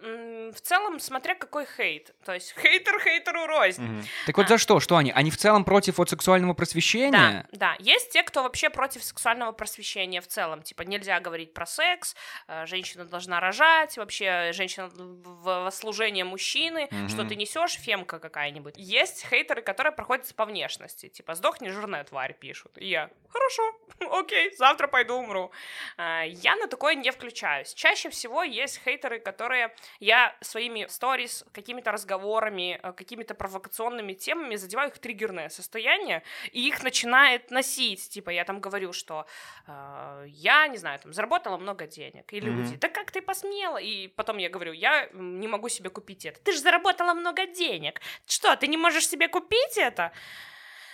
В целом, смотря какой хейт. То есть хейтер хейтеру рознь. Так вот за что? Что они? Они в целом против от сексуального просвещения? Да, да. Есть те, кто вообще против сексуального просвещения в целом. Типа нельзя говорить про секс, э, женщина должна рожать, вообще женщина в служение мужчины, Мгм. что ты несешь, фемка какая-нибудь. Есть хейтеры, которые проходятся по внешности. Типа, сдохни, жирная тварь, пишут. И я, хорошо, окей, завтра пойду умру. А, Я на такое не включаюсь. Чаще всего есть хейтеры, которые я своими сторис, какими-то разговорами, э, какими-то провокационными темами задеваю их триггерное состояние, и их начинает носить. Типа я там говорю, что э, я, не знаю, там, заработала много денег. И люди, да как ты посмела? И потом я говорю, я не могу себе купить это. Ты же заработала много денег. Что, ты не можешь себе купить это?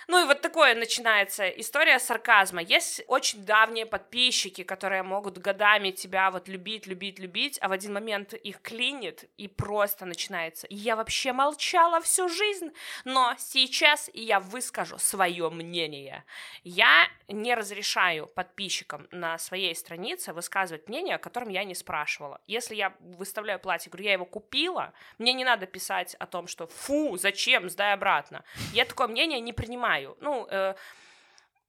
Ну и вот такое начинается история сарказма. Есть очень давние подписчики, которые могут годами тебя вот любить, любить, любить, а в один момент их клинит и просто начинается. Я вообще молчала всю жизнь, но сейчас я выскажу свое мнение. Я не разрешаю подписчикам на своей странице высказывать мнение, о котором я не спрашивала. Если я выставляю платье, говорю, я его купила, мне не надо писать о том, что фу, зачем, сдай обратно. Я такое мнение не принимаю. Ну, э,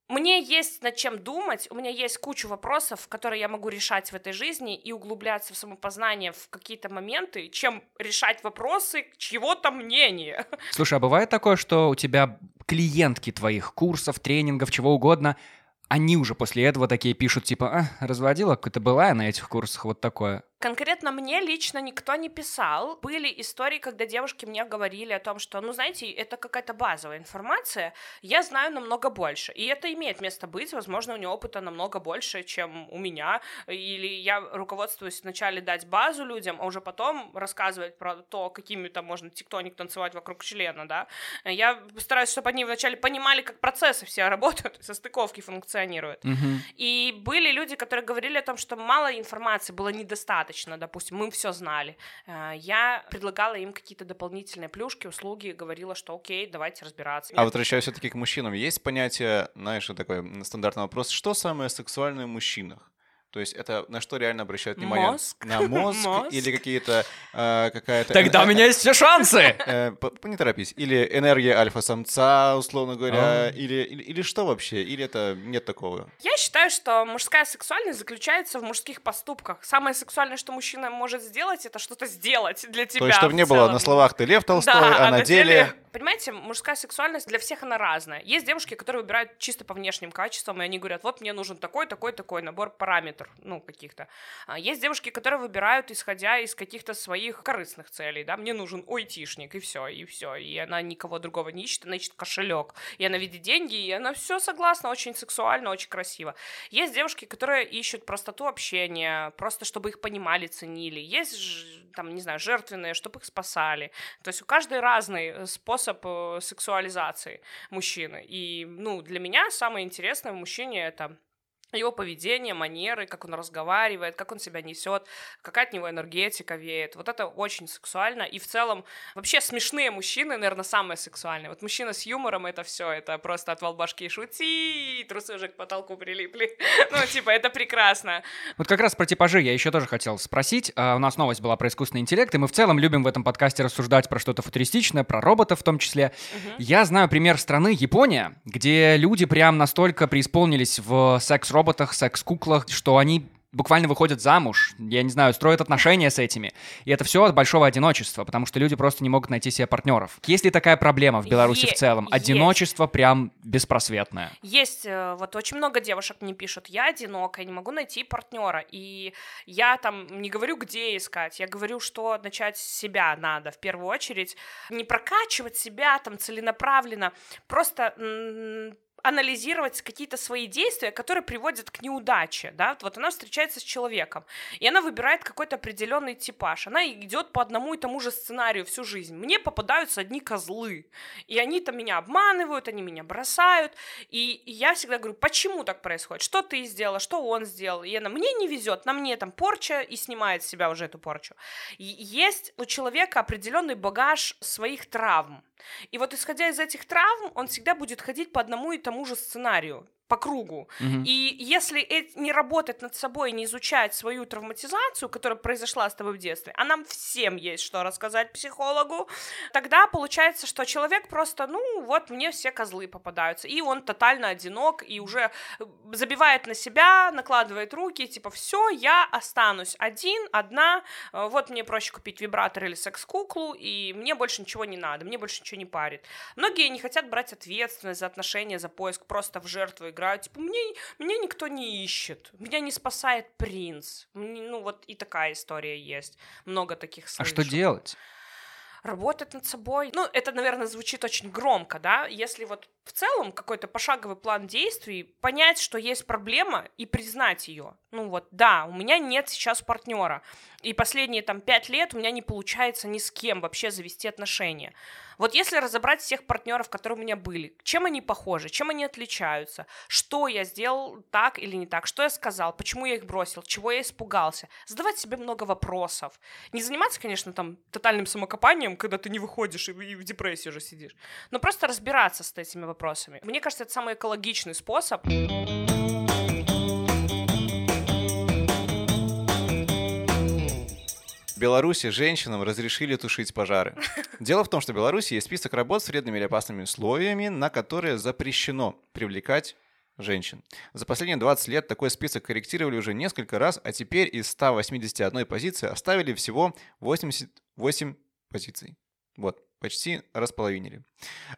мне есть над чем думать, у меня есть куча вопросов, которые я могу решать в этой жизни и углубляться в самопознание в какие-то моменты, чем решать вопросы чьего-то мнения. Слушай, а бывает такое, что у тебя клиентки твоих курсов, тренингов, чего угодно, они уже после этого такие пишут, типа, а, разводила какая-то была я на этих курсах, вот такое. Конкретно мне лично никто не писал. Были истории, когда девушки мне говорили о том, что, ну, знаете, это какая-то базовая информация, я знаю намного больше. И это имеет место быть, возможно, у нее опыта намного больше, чем у меня. Или я руководствуюсь вначале дать базу людям, а уже потом рассказывать про то, какими там можно тектоник танцевать вокруг члена, да. Я стараюсь, чтобы они вначале понимали, как процессы все работают, состыковки функционируют. Мгм. И были люди, которые говорили о том, что мало информации было недостаточно, допустим, мы все знали. Э, Я предлагала им какие-то дополнительные плюшки, услуги, говорила, что окей, давайте разбираться. А возвращаясь все-таки к мужчинам, есть понятие, знаешь, такой стандартный вопрос, что самое сексуальное в мужчинах? То есть это на что реально обращают внимание? Мозг. На мозг, Мозг. или какие-то э, какая-то... Тогда у меня есть все шансы! Э, не торопись. Или энергия альфа-самца, условно говоря, А. или, или, или что вообще? Или это нет такого? Я считаю, что мужская сексуальность заключается в мужских поступках. Самое сексуальное, что мужчина может сделать, это что-то сделать для тебя. То есть, чтобы не было на словах ты Лев Толстой, Да, а на деле... Понимаете, мужская сексуальность для всех она разная. Есть девушки, которые выбирают чисто по внешним качествам, и они говорят, вот мне нужен такой, такой, такой набор параметров, ну, каких-то. А есть девушки, которые выбирают, исходя из каких-то своих корыстных целей, да, мне нужен айтишник, и все, и все. И она никого другого не ищет, она ищет кошелек. И она видит деньги, и она все согласна, очень сексуально, очень красиво. Есть девушки, которые ищут простоту общения, просто чтобы их понимали, ценили. Есть, там, не знаю, жертвенные, чтобы их спасали. То есть у каждой разный э, способ э, сексуализации мужчины. И, ну, для меня самое интересное в мужчине это его поведение, манеры, как он разговаривает, как он себя несет, какая от него энергетика веет. Вот это очень сексуально. И в целом вообще смешные мужчины, наверное, самые сексуальные. Вот мужчина с юмором это все, это просто отвал башки шути, трусы уже к потолку прилипли. Ну, типа, это прекрасно. Вот как раз про типажи я еще тоже хотел спросить. А, У нас новость была про искусственный интеллект, и мы в целом любим в этом подкасте рассуждать про что-то футуристичное, про роботов в том числе. Я знаю пример страны Япония, где люди прям настолько преисполнились в секс-роботах, секс-куклах, что они буквально выходят замуж, я не знаю, строят отношения с этими. И это все от большого одиночества, потому что люди просто не могут найти себе партнеров. Есть ли такая проблема в Беларуси Е- в целом? есть. Одиночество прям беспросветное. Есть, э, вот очень много девушек мне пишут, я одинока, я не могу найти партнера, и я там не говорю, где искать, я говорю, что начать с себя надо в первую очередь, не прокачивать себя там целенаправленно, просто анализировать какие-то свои действия, которые приводят к неудаче, да, вот она встречается с человеком, и она выбирает какой-то определенный типаж, она идет по одному и тому же сценарию всю жизнь, мне попадаются одни козлы, и они там меня обманывают, они меня бросают, и я всегда говорю, почему так происходит, что ты сделала, что он сделал, и она, мне не везет, на мне там порча, и снимает с себя уже эту порчу. И есть у человека определенный багаж своих травм, и вот исходя из этих травм, он всегда будет ходить по одному и тому же сценарию, по кругу. Мгм. И если не работать над собой, не изучать свою травматизацию, которая произошла с тобой в детстве, а нам всем есть что рассказать психологу, тогда получается, что человек просто, ну, вот мне все козлы попадаются, и он тотально одинок, и уже э, забивает на себя, накладывает руки, типа, все, я останусь один, одна, э, вот мне проще купить вибратор или секс-куклу, и мне больше ничего не надо, мне больше ничего не парит. Многие не хотят брать ответственность за отношения, за поиск, просто в жертву играют, типа, мне, меня никто не ищет, меня не спасает принц. Мне- ну, вот и такая история есть. Много таких А слышу. что делать? Работать над собой. Ну, это, наверное, звучит очень громко, да? Если вот в целом какой-то пошаговый план действий, понять, что есть проблема и признать ее. Ну вот, да, у меня нет сейчас партнера, и последние там пять лет у меня не получается ни с кем вообще завести отношения. Вот если разобрать всех партнеров, которые у меня были, чем они похожи, чем они отличаются, что я сделал так или не так, что я сказал, почему я их бросил, чего я испугался, задавать себе много вопросов. Не заниматься, конечно, там тотальным самокопанием, когда ты не выходишь и в- депрессии уже сидишь, но просто разбираться с этими вопросами. Мне кажется, это самый экологичный способ. В Беларуси женщинам разрешили тушить пожары. Дело в том, что в Беларуси есть список работ с вредными или опасными условиями, на которые запрещено привлекать женщин. За последние 20 лет такой список корректировали уже несколько раз, а теперь из 181 позиции оставили всего 88 позиций. Вот, почти располовинили.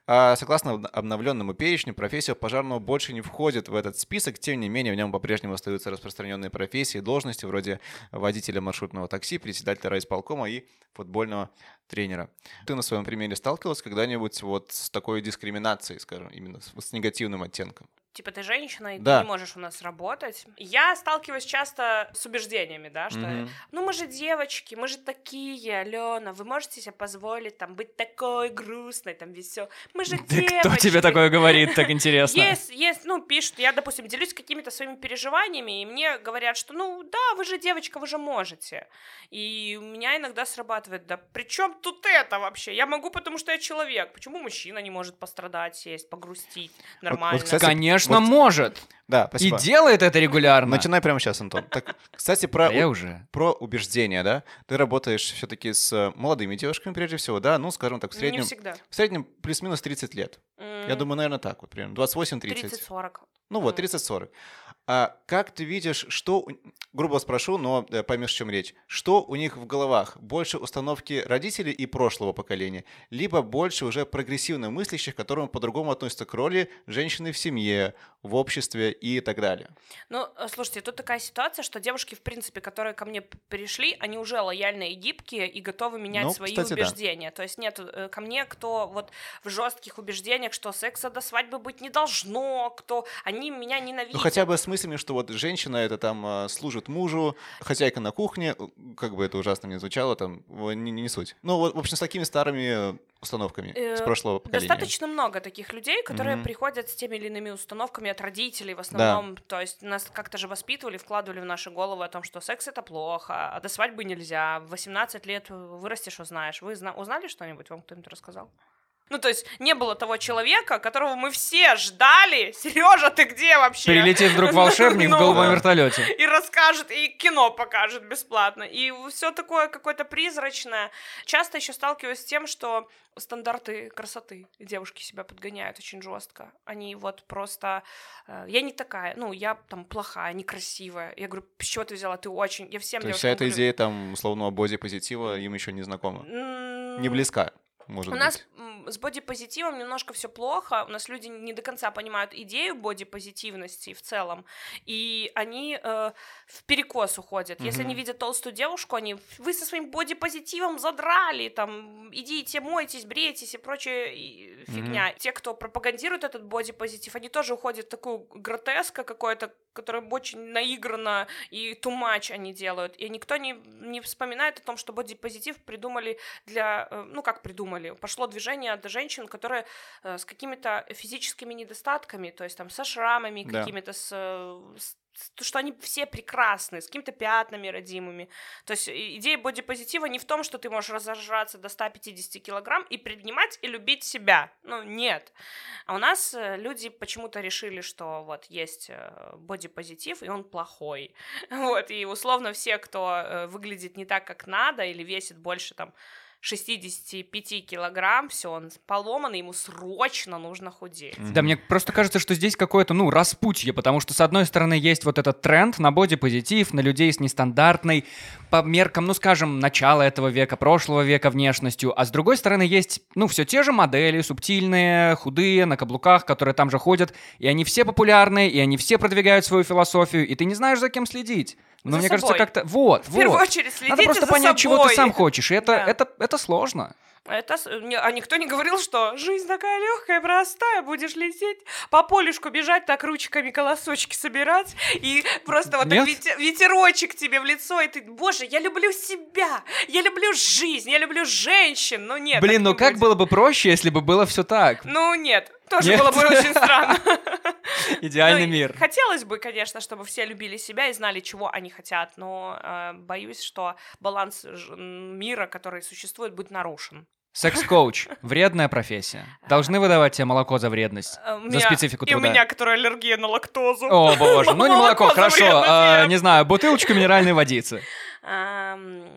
А согласно обновленному перечню, профессия пожарного больше не входит в этот список, тем не менее в нем по-прежнему остаются распространенные профессии и должности вроде водителя маршрутного такси, председателя райисполкома и футбольного тренера. Ты на своем примере сталкивалась когда-нибудь вот с такой дискриминацией, скажем, именно с негативным оттенком? Типа, ты женщина, и Да. ты не можешь у нас работать. Я сталкиваюсь часто с убеждениями, да, что, Мгм. ну, мы же девочки, мы же такие, Алена, вы можете себе позволить, там, быть такой грустной, там, весел. Мы же девочки. Кто тебе такое говорит, так интересно? Есть, есть, ну, пишут, я, допустим, делюсь какими-то своими переживаниями, и мне говорят, что, ну, да, вы же девочка, вы же можете. И у меня иногда срабатывает, да при чем тут это вообще? Я могу, потому что я человек. Почему мужчина не может пострадать, сесть, погрустить нормально? кстати, Конечно, вот- может. Да, И спасибо. делает это регулярно. Начинай прямо сейчас, Антон. Так, кстати, про, А я уже. про убеждения, да? Ты работаешь все-таки с э, молодыми девушками, прежде всего, да? Ну, скажем так, в Не среднем, всегда. в среднем плюс-минус 30 лет. Я думаю, наверное, так вот примерно. 28-30. 30-40. Ну вот, Мгм. 30-40. А как ты видишь, что, грубо спрошу, но э, поймешь, о чем речь, что у них в головах? Больше установки родителей и прошлого поколения, либо больше уже прогрессивно мыслящих, которым по-другому относятся к роли женщины в семье, в обществе и так далее? Ну, э, слушайте, тут такая ситуация, что девушки, в принципе, которые ко мне п- пришли, они уже лояльные и гибкие и готовы менять Ну, свои кстати, да. убеждения. То есть нет э, ко мне, кто вот в жестких убеждениях, что секса до свадьбы быть не должно, кто они меня ненавидят. Ну, хотя бы с мыслями, что вот женщина это там э, служит мужу, хозяйка на кухне, как бы это ужасно не звучало, там, не, не суть. Ну, вот, в общем, с такими старыми э, установками с Э, прошлого поколения. Достаточно много таких людей, которые Мгм. приходят с теми или иными установками от родителей в основном. То есть нас как-то же воспитывали, вкладывали в наши головы о том, что секс это плохо, а до свадьбы нельзя. В 18 лет вырастешь, узнаешь. Вы зна- узнали что-нибудь? Вам кто-нибудь рассказал? Ну, то есть не было того человека, которого мы все ждали. Сережа, ты где вообще? Прилетит вдруг волшебник в Ну, голубом вертолете. и расскажет, и кино покажет бесплатно. И все такое какое-то призрачное. Часто еще сталкиваюсь с тем, что стандарты красоты девушки себя подгоняют очень жестко. Они вот просто... э, я не такая, ну, я там плохая, некрасивая. Я говорю, с чего ты взяла? Ты очень... Я всем То есть вся эта говорю, идея там условного боди-позитива им еще не знакома. «М, Не близка, может у быть. нас с бодипозитивом немножко все плохо. У нас люди не до конца понимают идею бодипозитивности в целом. И они э, в перекос уходят. Если они видят толстую девушку, они вы со своим бодипозитивом задрали, там, идите, мойтесь, брейтесь и прочая и фигня. Те, кто пропагандирует этот бодипозитив, они тоже уходят в такую гротеска какое-то, которое очень наигранно и much они делают. И никто не, не вспоминает о том, что бодипозитив придумали для, э, ну как придумали, пошло движение от женщин, которые э, с какими-то физическими недостатками, то есть там со шрамами Да. какими-то, с, э, с- с- то, что они все прекрасны, с какими-то пятнами родимыми. То есть идея бодипозитива не в том, что ты можешь разожраться до 150 килограмм и принимать и любить себя. Ну, нет. А у нас э, люди почему-то решили, что вот есть бодипозитив, и он плохой. Вот, и условно все, кто выглядит не так, как надо, или весит больше там 65 килограмм, все, он поломанный, ему срочно нужно худеть. Да, мне просто кажется, что здесь какое-то, ну, распутье, потому что, с одной стороны, есть вот этот тренд на бодипозитив, на людей с нестандартной, по меркам, ну, скажем, начала этого века, прошлого века внешностью, а с другой стороны, есть, ну, все те же модели, субтильные, худые, на каблуках, которые там же ходят, и они все популярные, и они все продвигают свою философию, и ты не знаешь, за кем следить. Но За мне кажется, собой. как-то... Вот, В первую вот. очередь следите Надо просто за понять, чего ты собой. сам хочешь, и это, Да. это, это сложно. Это, а никто не говорил, что жизнь такая легкая, простая, будешь лететь по полюшку бежать, так ручками колосочки собирать, и просто вот так ветерочек тебе в лицо, и ты, боже, я люблю себя, я люблю жизнь, я люблю женщин, ну нет. Блин, ну как будет. было бы проще, если бы было все так? Ну нет, тоже Нет? было бы очень странно. Идеальный Ну, мир. Хотелось бы, конечно, чтобы все любили себя и знали, чего они хотят, но э, боюсь, что баланс мира, который существует, будет нарушен. Секс-коуч. Вредная профессия. Должны выдавать тебе молоко за вредность. Э, у За меня- специфику И у труда. меня, которая аллергия на лактозу. О, боже. Ну, не молоко, хорошо. а, Не знаю, бутылочку минеральной водицы.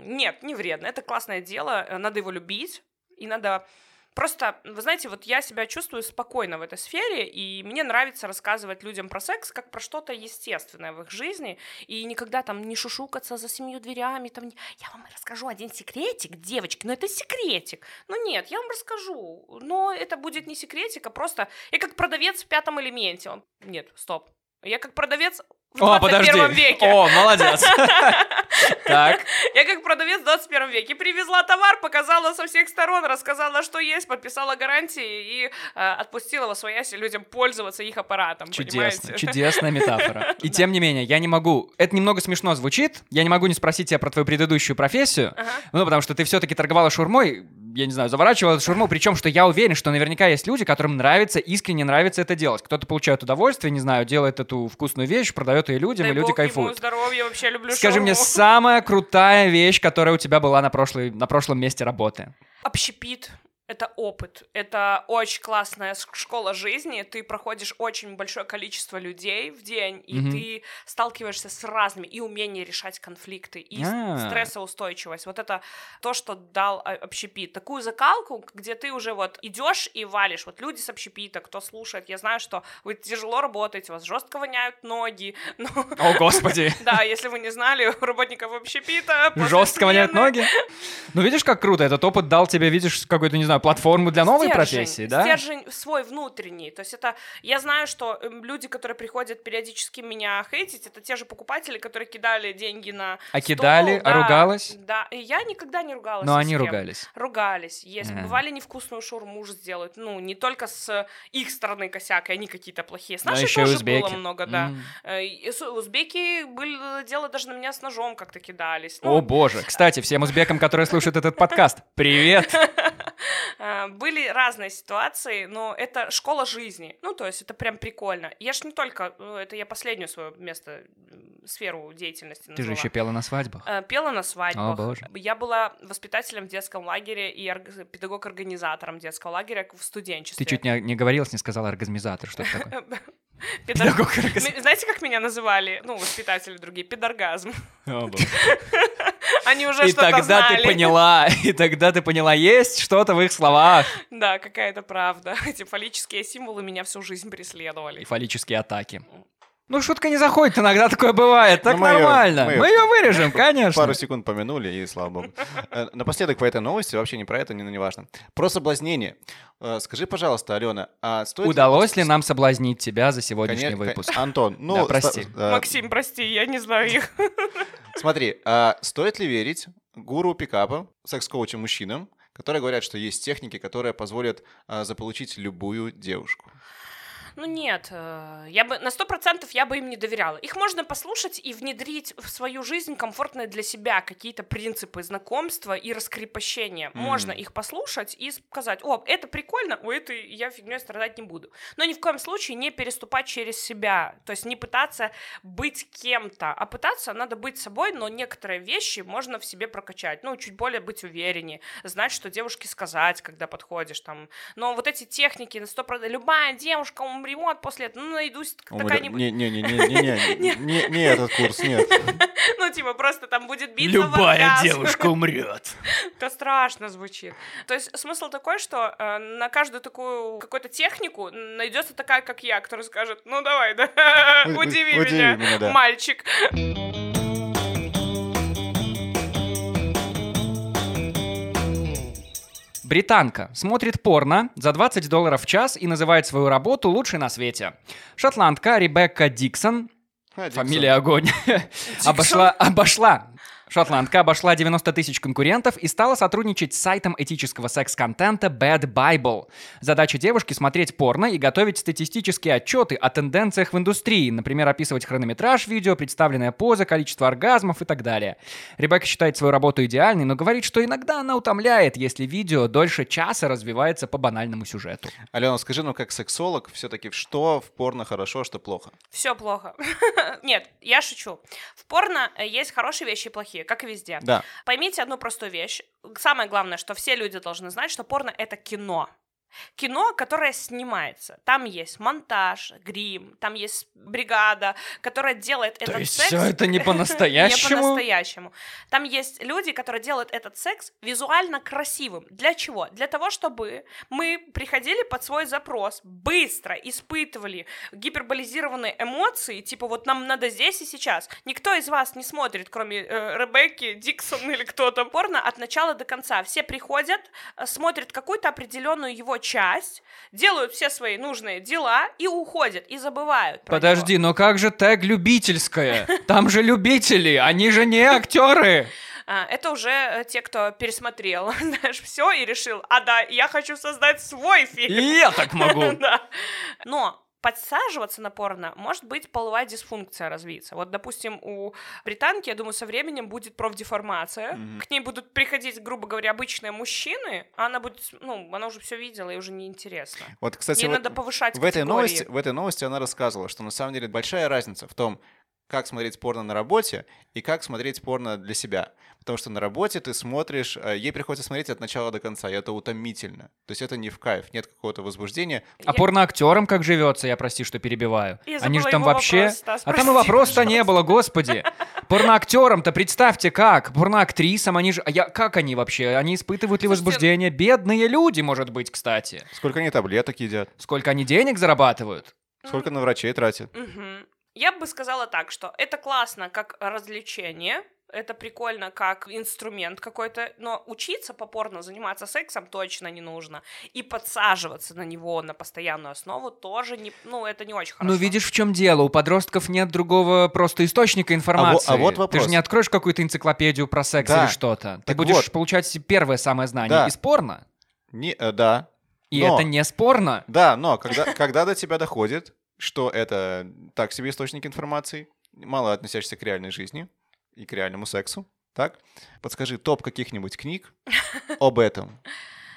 Нет, не вредно. Это классное дело. э, Надо его любить. И надо Просто, вы знаете, вот я себя чувствую спокойно в этой сфере, и мне нравится рассказывать людям про секс как про что-то естественное в их жизни, и никогда там не шушукаться за семью дверями, там, я вам расскажу один секретик, девочки, но это секретик. Ну нет, я вам расскажу, но это будет не секретик, а просто я как продавец в пятом элементе. Он... Нет, стоп. Я как продавец в О, 21 подожди. веке. О, молодец. Так. Я как продавец в 21 веке привезла товар, показала со всех сторон, рассказала, что есть, подписала гарантии и э, отпустила во своясь людям пользоваться их аппаратом. Чудесно, понимаете? чудесная метафора. И тем не менее, я не могу... Это немного смешно звучит. Я не могу не спросить тебя про твою предыдущую профессию. Ага. Ну, потому что ты все-таки торговала шурмой, я не знаю, заворачивала эту шурму, причем, что я уверен, что наверняка есть люди, которым нравится, искренне нравится это делать. Кто-то получает удовольствие, не знаю, делает эту вкусную вещь, продает ее людям, Дай и люди бог ему кайфуют. здоровья, вообще люблю Скажи мне, шаурму. самая крутая вещь, которая у тебя была на, прошлой, на прошлом месте работы? Общепит. Это опыт, это очень классная школа жизни, ты проходишь очень большое количество людей в день, и ты сталкиваешься с разными, и умение решать конфликты, и А. стрессоустойчивость. Вот это то, что дал общепит. Такую закалку, где ты уже вот идешь и валишь. Вот люди с общепита, кто слушает, я знаю, что вы тяжело работаете, вас жестко воняют ноги, но О, господи! да, если вы не знали, у работников общепита Жестко воняют ноги. Ну, видишь, как круто. Этот опыт дал тебе, видишь, какую-то, не знаю, платформу для новой Стержень, профессии, да? Стержень свой внутренний. То есть это... Я знаю, что эм, люди, которые приходят периодически меня хейтить, это те же покупатели, которые кидали деньги на А стол, кидали, а да, ругалась? Да, и я никогда не ругалась. Но они ругались. Ругались. Есть. Ага. Бывали невкусную шаурму же сделают. Ну, не только с их стороны косяк, и они какие-то плохие. С нашей тоже узбеки. было много, да. Э, с- Узбеки были дело даже на меня с ножом как-то кидались. О, Ну, боже. Кстати, всем узбекам, которые слушают этот подкаст, привет! Э, Были разные ситуации, но это школа жизни. Ну, то есть это прям прикольно. Я ж не только... ну, Это я последнюю свое место, сферу деятельности Ты же назвала. еще пела на свадьбах. Э, Пела на свадьбах. О, боже. Я была воспитателем в детском лагере и орг- педагог-организатором детского лагеря в студенчестве. Ты чуть не, не говорилась, не сказала оргазмизатор, что это такое? Педаг- Педагог-организатор. М- Знаете, как меня называли? Ну, воспитатели другие. Педоргазм. Они уже И тогда ты поняла, и тогда ты поняла, есть что-то в их словах. Да, какая-то правда. Эти фаллические символы меня всю жизнь И преследовали. фаллические атаки. Ну, шутка не заходит, иногда такое бывает, так Ну, мы нормально. мы Мы ее вырежем, конечно. Пару секунд помянули, и слава богу. Э, Напоследок по этой новости, вообще не про это, не, не важно. Про соблазнение. Э, Скажи, пожалуйста, Алена, а стоит... Удалось ли нам соблазнить тебя за сегодняшний Конечно, выпуск? Антон, ну... Да, ста- прости. э, Максим, прости, я не знаю их. Смотри, а стоит ли верить гуру пикапа, секс-коучам мужчинам, которые говорят, что есть техники, которые позволят а, заполучить любую девушку? Ну нет, э, я бы на сто процентов я бы им не доверяла. Их можно послушать и внедрить в свою жизнь комфортные для себя какие-то принципы знакомства и раскрепощения. Можно их послушать и сказать, о, это прикольно, у этой я фигней страдать не буду. Но ни в коем случае не переступать через себя, то есть не пытаться быть кем-то, а пытаться надо быть собой, но некоторые вещи можно в себе прокачать, ну чуть более быть увереннее, знать, что девушке сказать, когда подходишь там. Но вот эти техники на сто процентов, любая девушка умрет после этого, ну найдусь какая-нибудь, Не-не-не, не не этот курс, нет. ну типа просто там будет биться в оргазм. умрет. Это страшно звучит. То есть смысл такой, что э, на каждую такую какую-то технику найдется такая, как я, которая скажет, ну давай, да, удиви меня, да. мальчик. Британка смотрит порно за 20 долларов в час и называет свою работу лучшей на свете. Шотландка Ребекка Диксон, А, Диксон. фамилия огонь, обошла, обошла Шотландка обошла 90 тысяч конкурентов и стала сотрудничать с сайтом этического секс-контента Bad Bible. Задача девушки — смотреть порно и готовить статистические отчеты о тенденциях в индустрии, например, описывать хронометраж видео, представленная поза, количество оргазмов и так далее. Ребекка считает свою работу идеальной, но говорит, что иногда она утомляет, если видео дольше часа развивается по банальному сюжету. Алена, скажи, ну как сексолог, все-таки что в порно хорошо, а что плохо? Все плохо. Нет, я шучу. В порно э, есть хорошие вещи и плохие, как и везде. Да. Поймите одну простую вещь. Самое главное, что все люди должны знать, что порно — это кино. Кино, которое снимается. Там есть монтаж, грим, там есть бригада, которая делает То этот есть секс. все это не не по-настоящему? по-настоящему. Там есть люди, которые делают этот секс визуально красивым. Для чего? Для того, чтобы мы приходили под свой запрос, быстро испытывали гиперболизированные эмоции, типа вот нам надо здесь и сейчас. Никто из вас не смотрит, кроме э, Ребекки, Диксон или кто-то, порно от начала до конца. Все приходят, э, смотрят какую-то определенную его часть, делают все свои нужные дела и уходят, и забывают. про Подожди, него. но как же тег любительская? Там же любители, они же не актеры. А, это уже э, те, кто пересмотрел, знаешь, все и решил, а да, я хочу создать свой И фильм. я так могу. Да. Но подсаживаться на порно может быть половая дисфункция развиться. Вот, допустим, у британки, я думаю, со временем будет профдеформация. Мгм. К ней будут приходить, грубо говоря, обычные мужчины, а она будет, ну, она уже все видела и уже неинтересно. Вот, кстати, Ей вот надо повышать в этой, категории. новости, в этой новости она рассказывала, что на самом деле большая разница в том, как смотреть порно на работе и как смотреть порно для себя. Потому что на работе ты смотришь, э, ей приходится смотреть от начала до конца, и это утомительно. То есть это не в кайф, нет какого-то возбуждения. А Я- порноактерам как живется, я прости, что перебиваю. Я Они же там его вообще... вопрос, Стас, а там и вопроса не было, господи. Порноактерам-то представьте как. Порноактрисам, они же... а я... Как они вообще? Они испытывают ли возбуждение? Бедные люди, может быть, кстати. Сколько они таблеток едят, Сколько они денег зарабатывают? сколько на врачей тратят. Я бы сказала так, что это классно как развлечение, это прикольно как инструмент какой-то, но учиться по порно заниматься сексом точно не нужно. И подсаживаться на него на постоянную основу тоже не, ну, это не очень хорошо. Ну, видишь, в чем дело. У подростков нет другого просто источника информации. а вот Ты вопрос. же не откроешь какую-то энциклопедию про секс Да. или что-то. Ты Так будешь вот. получать первое самое знание Да. из порно. Не, э, да, И Но- это не спорно. да, но когда, когда до тебя доходит, что это так себе источник информации, мало относящийся к реальной жизни и к реальному сексу, так? Подскажи топ каких-нибудь книг об этом.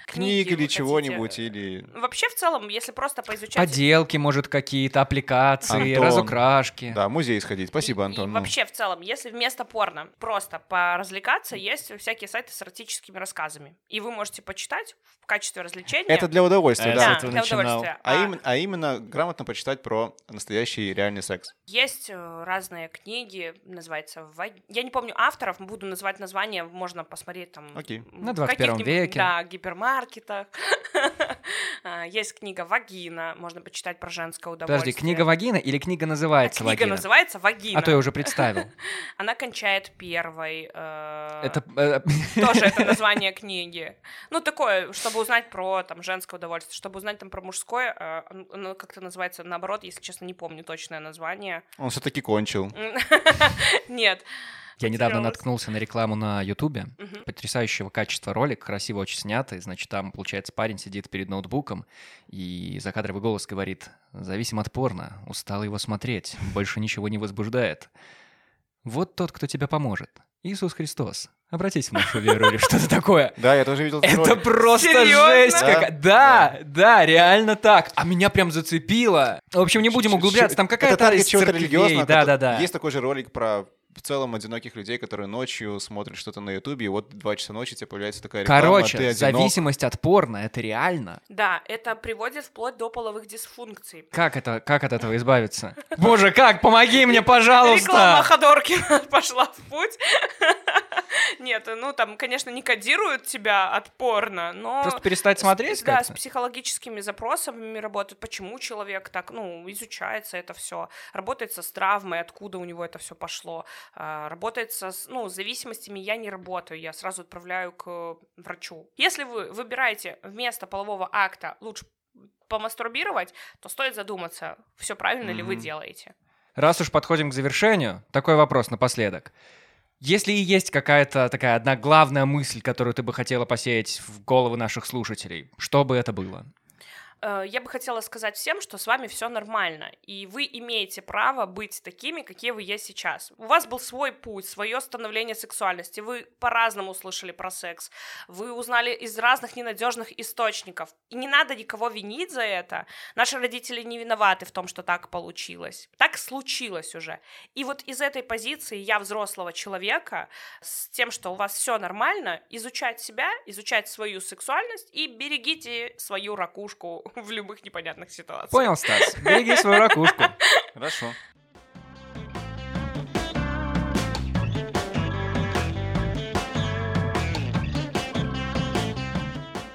Книг или чего-нибудь, или... Вообще, в целом, если просто поизучать... Поделки, может, какие-то, аппликации, Антон. разукрашки. Да, в музей сходить. Спасибо, И- Антон. И ну. вообще, в целом, если вместо порно просто поразвлекаться, есть всякие сайты с эротическими рассказами. И вы можете почитать в качестве развлечения. Это для удовольствия, Я да. да, для начинал. удовольствия. А, именно, а именно грамотно почитать про настоящий реальный секс. Есть э, разные книги, называется... «Ва- Я не помню авторов, буду называть название, можно посмотреть там... Окей. На в 21 каких-нибудь, веке. Да, гипермаркетах. А, Есть книга «Вагина», можно почитать про женское удовольствие. Подожди, книга вагина или книга называется Книга вагина? называется «Вагина». А то я уже представил. Она кончает первой. э, Это... э, Тоже это название книги. Ну, такое, чтобы узнать про там женское удовольствие, чтобы узнать там про мужское, э, оно как-то называется наоборот, если честно, не помню точное название. Он все-таки кончил. Нет. Я недавно наткнулся на рекламу на Ютубе. Мгм. Потрясающего качества ролик, красиво очень снятый. Значит, там, получается, парень сидит перед ноутбуком и закадровый голос говорит «Зависим от порно, устал его смотреть, больше ничего не возбуждает». Вот тот, кто тебе поможет. Иисус Христос. Обратись в нашу веру или что-то такое. Да, я тоже видел этот Это просто жесть Да? какая. Да, да, реально так. А меня прям зацепило. В общем, не будем углубляться. Там какая-то из церквей. Да, да, да. Есть такой же ролик про в целом одиноких людей, которые ночью смотрят что-то на Ютубе, и вот 2 часа ночи тебе появляется такая реклама, ты Короче, одинок. зависимость от порно это реально. Да, это приводит вплоть до половых дисфункций. Как это, как от этого избавиться? Боже, как? Помоги мне, Реклама пожалуйста! Ходоркина пошла в путь. Нет, ну там, конечно, не кодируют тебя от порно, но... Просто перестать смотреть С- Да, с психологическими запросами работают. Почему человек так, ну, изучается это все, работает со с травмой, откуда у него это все пошло, работает со, с- ну, с зависимостями я не работаю, я сразу отправляю к врачу. Если вы выбираете вместо полового акта лучше помастурбировать, то стоит задуматься, все правильно ли вы делаете. Раз уж подходим к завершению, такой вопрос напоследок. Если и есть какая-то такая одна главная мысль, которую ты бы хотела посеять в головы наших слушателей, что бы это было? Э, я бы хотела сказать всем, что с вами все нормально, и вы имеете право быть такими, какие вы есть сейчас. У вас был свой путь, свое становление сексуальности, вы по-разному услышали про секс, вы узнали из разных ненадежных источников, и не надо никого винить за это. Наши родители не виноваты в том, что так получилось. Так случилось уже. И вот из этой позиции я взрослого человека с тем, что у вас все нормально, изучать себя, изучать свою сексуальность и берегите свою ракушку в любых непонятных ситуациях. Понял, Стас. Береги свою ракушку. Хорошо.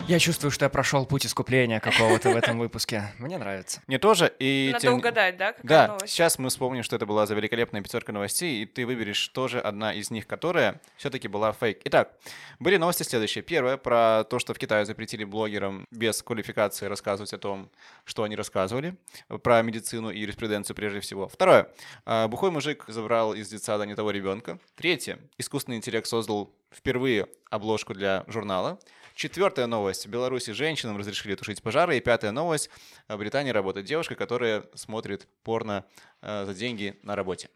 Я чувствую, что я прошел путь искупления какого-то в этом выпуске. Мне нравится. Мне тоже, и... Надо тем- угадать, да, какая Да, новость? сейчас мы вспомним, что это была за великолепная пятерка новостей, и ты выберешь тоже одна из них, которая все-таки была фейк. Итак, были новости следующие. Первое, про то, что в Китае запретили блогерам без квалификации рассказывать о том, что они рассказывали, про медицину и юриспруденцию прежде всего. Второе, а, бухой мужик забрал из детсада не того ребенка. Третье, искусственный интеллект создал впервые обложку для журнала. Четвертая новость. В Беларуси женщинам разрешили тушить пожары. И пятая новость. В Британии работает девушка, которая смотрит порно э, за деньги на работе.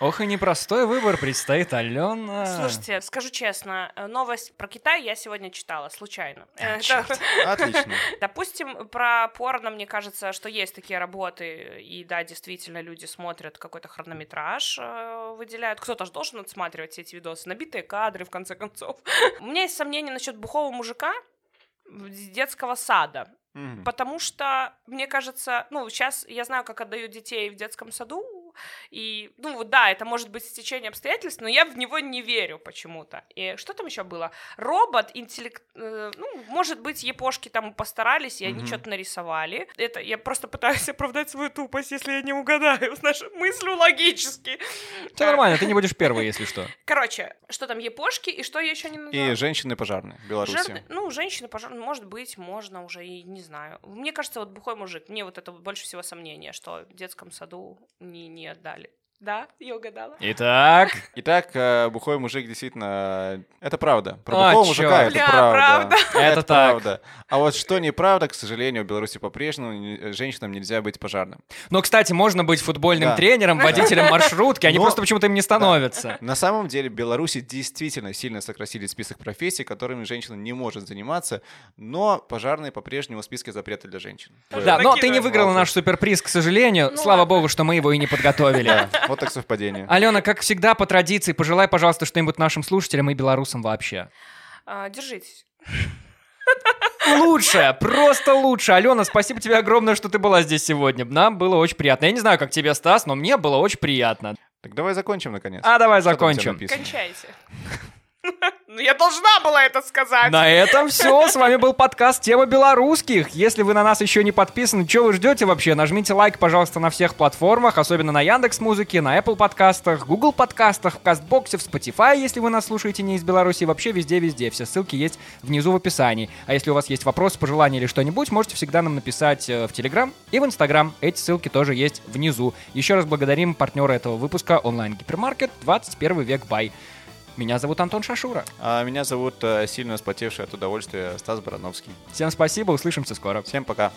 Ох и непростой выбор предстоит, Алена. Слушайте, скажу честно, э, новость про Китай я сегодня читала случайно. А, Это-. Отлично. Допустим, про порно, мне кажется, что есть такие работы, и да, действительно, люди смотрят какой-то хронометраж, э, выделяют. Кто-то же должен отсматривать все эти видосы, набитые кадры, в конце концов. У меня есть сомнения насчет бухого мужика детского сада. Мгм. Потому что, мне кажется, ну, сейчас я знаю, как отдают детей в детском саду, и, ну, да, это может быть стечение обстоятельств, но я в него не верю почему-то. И что там еще было? Робот, интеллект... э, ну, может быть, япошки там постарались, и они Мгм. что-то нарисовали. Это я просто пытаюсь оправдать свою тупость, если я не угадаю с нашей мыслью логически. Все нормально, ты не будешь первой, если что. Короче, что там япошки, и что я еще не назвала? И женщины пожарные в Беларуси. Жирный- ну, женщины, пожалуй, может быть, можно уже, и не знаю. Мне кажется, вот бухой мужик, мне вот это больше всего сомнения, что в детском саду не, не отдали. Да, я угадала. Итак, Итак, э, бухой мужик действительно... э, Это правда. Про А, бухого чёрт. мужика это Бля, правда. правда. Это так. правда. А вот что неправда, к сожалению, в Беларуси по-прежнему не- женщинам нельзя быть пожарным. ну, кстати, можно быть футбольным Да. тренером, водителем маршрутки, они Но- просто почему-то им не становятся. На самом деле в Беларуси действительно сильно сократили список профессий, которыми женщина не может заниматься, но пожарные по-прежнему в списке запрета для женщин. Да, но ты не выиграла наш суперприз, к сожалению. Ну Слава ладно. богу, что мы его и не подготовили. Вот так совпадение. Алена, как всегда, по традиции, пожелай, пожалуйста, что-нибудь нашим слушателям и белорусам вообще. А, держитесь. Лучше, просто лучше. Алена, спасибо тебе огромное, что ты была здесь сегодня. Нам было очень приятно. Я не знаю, как тебе, Стас, но мне было очень приятно. Так давай закончим, наконец. А давай Что закончим. Кончайте. Ну, я должна была это сказать. На этом все. С вами был подкаст «Тема белорусских». Если вы на нас еще не подписаны, что вы ждете вообще? Нажмите лайк, пожалуйста, на всех платформах, особенно на Яндекс Музыке, на Apple подкастах, Google подкастах, в Кастбоксе, в Spotify, если вы нас слушаете не из Беларуси, вообще везде-везде. Все ссылки есть внизу в описании. А если у вас есть вопросы, пожелания или что-нибудь, можете всегда нам написать э, в Телеграм и в Инстаграм. Эти ссылки тоже есть внизу. Еще раз благодарим партнера этого выпуска онлайн-гипермаркет 21 век бай. Меня зовут Антон Шашура. А меня зовут э, сильно вспотевший от удовольствия Стас Барановский. Всем спасибо, услышимся скоро. Всем пока.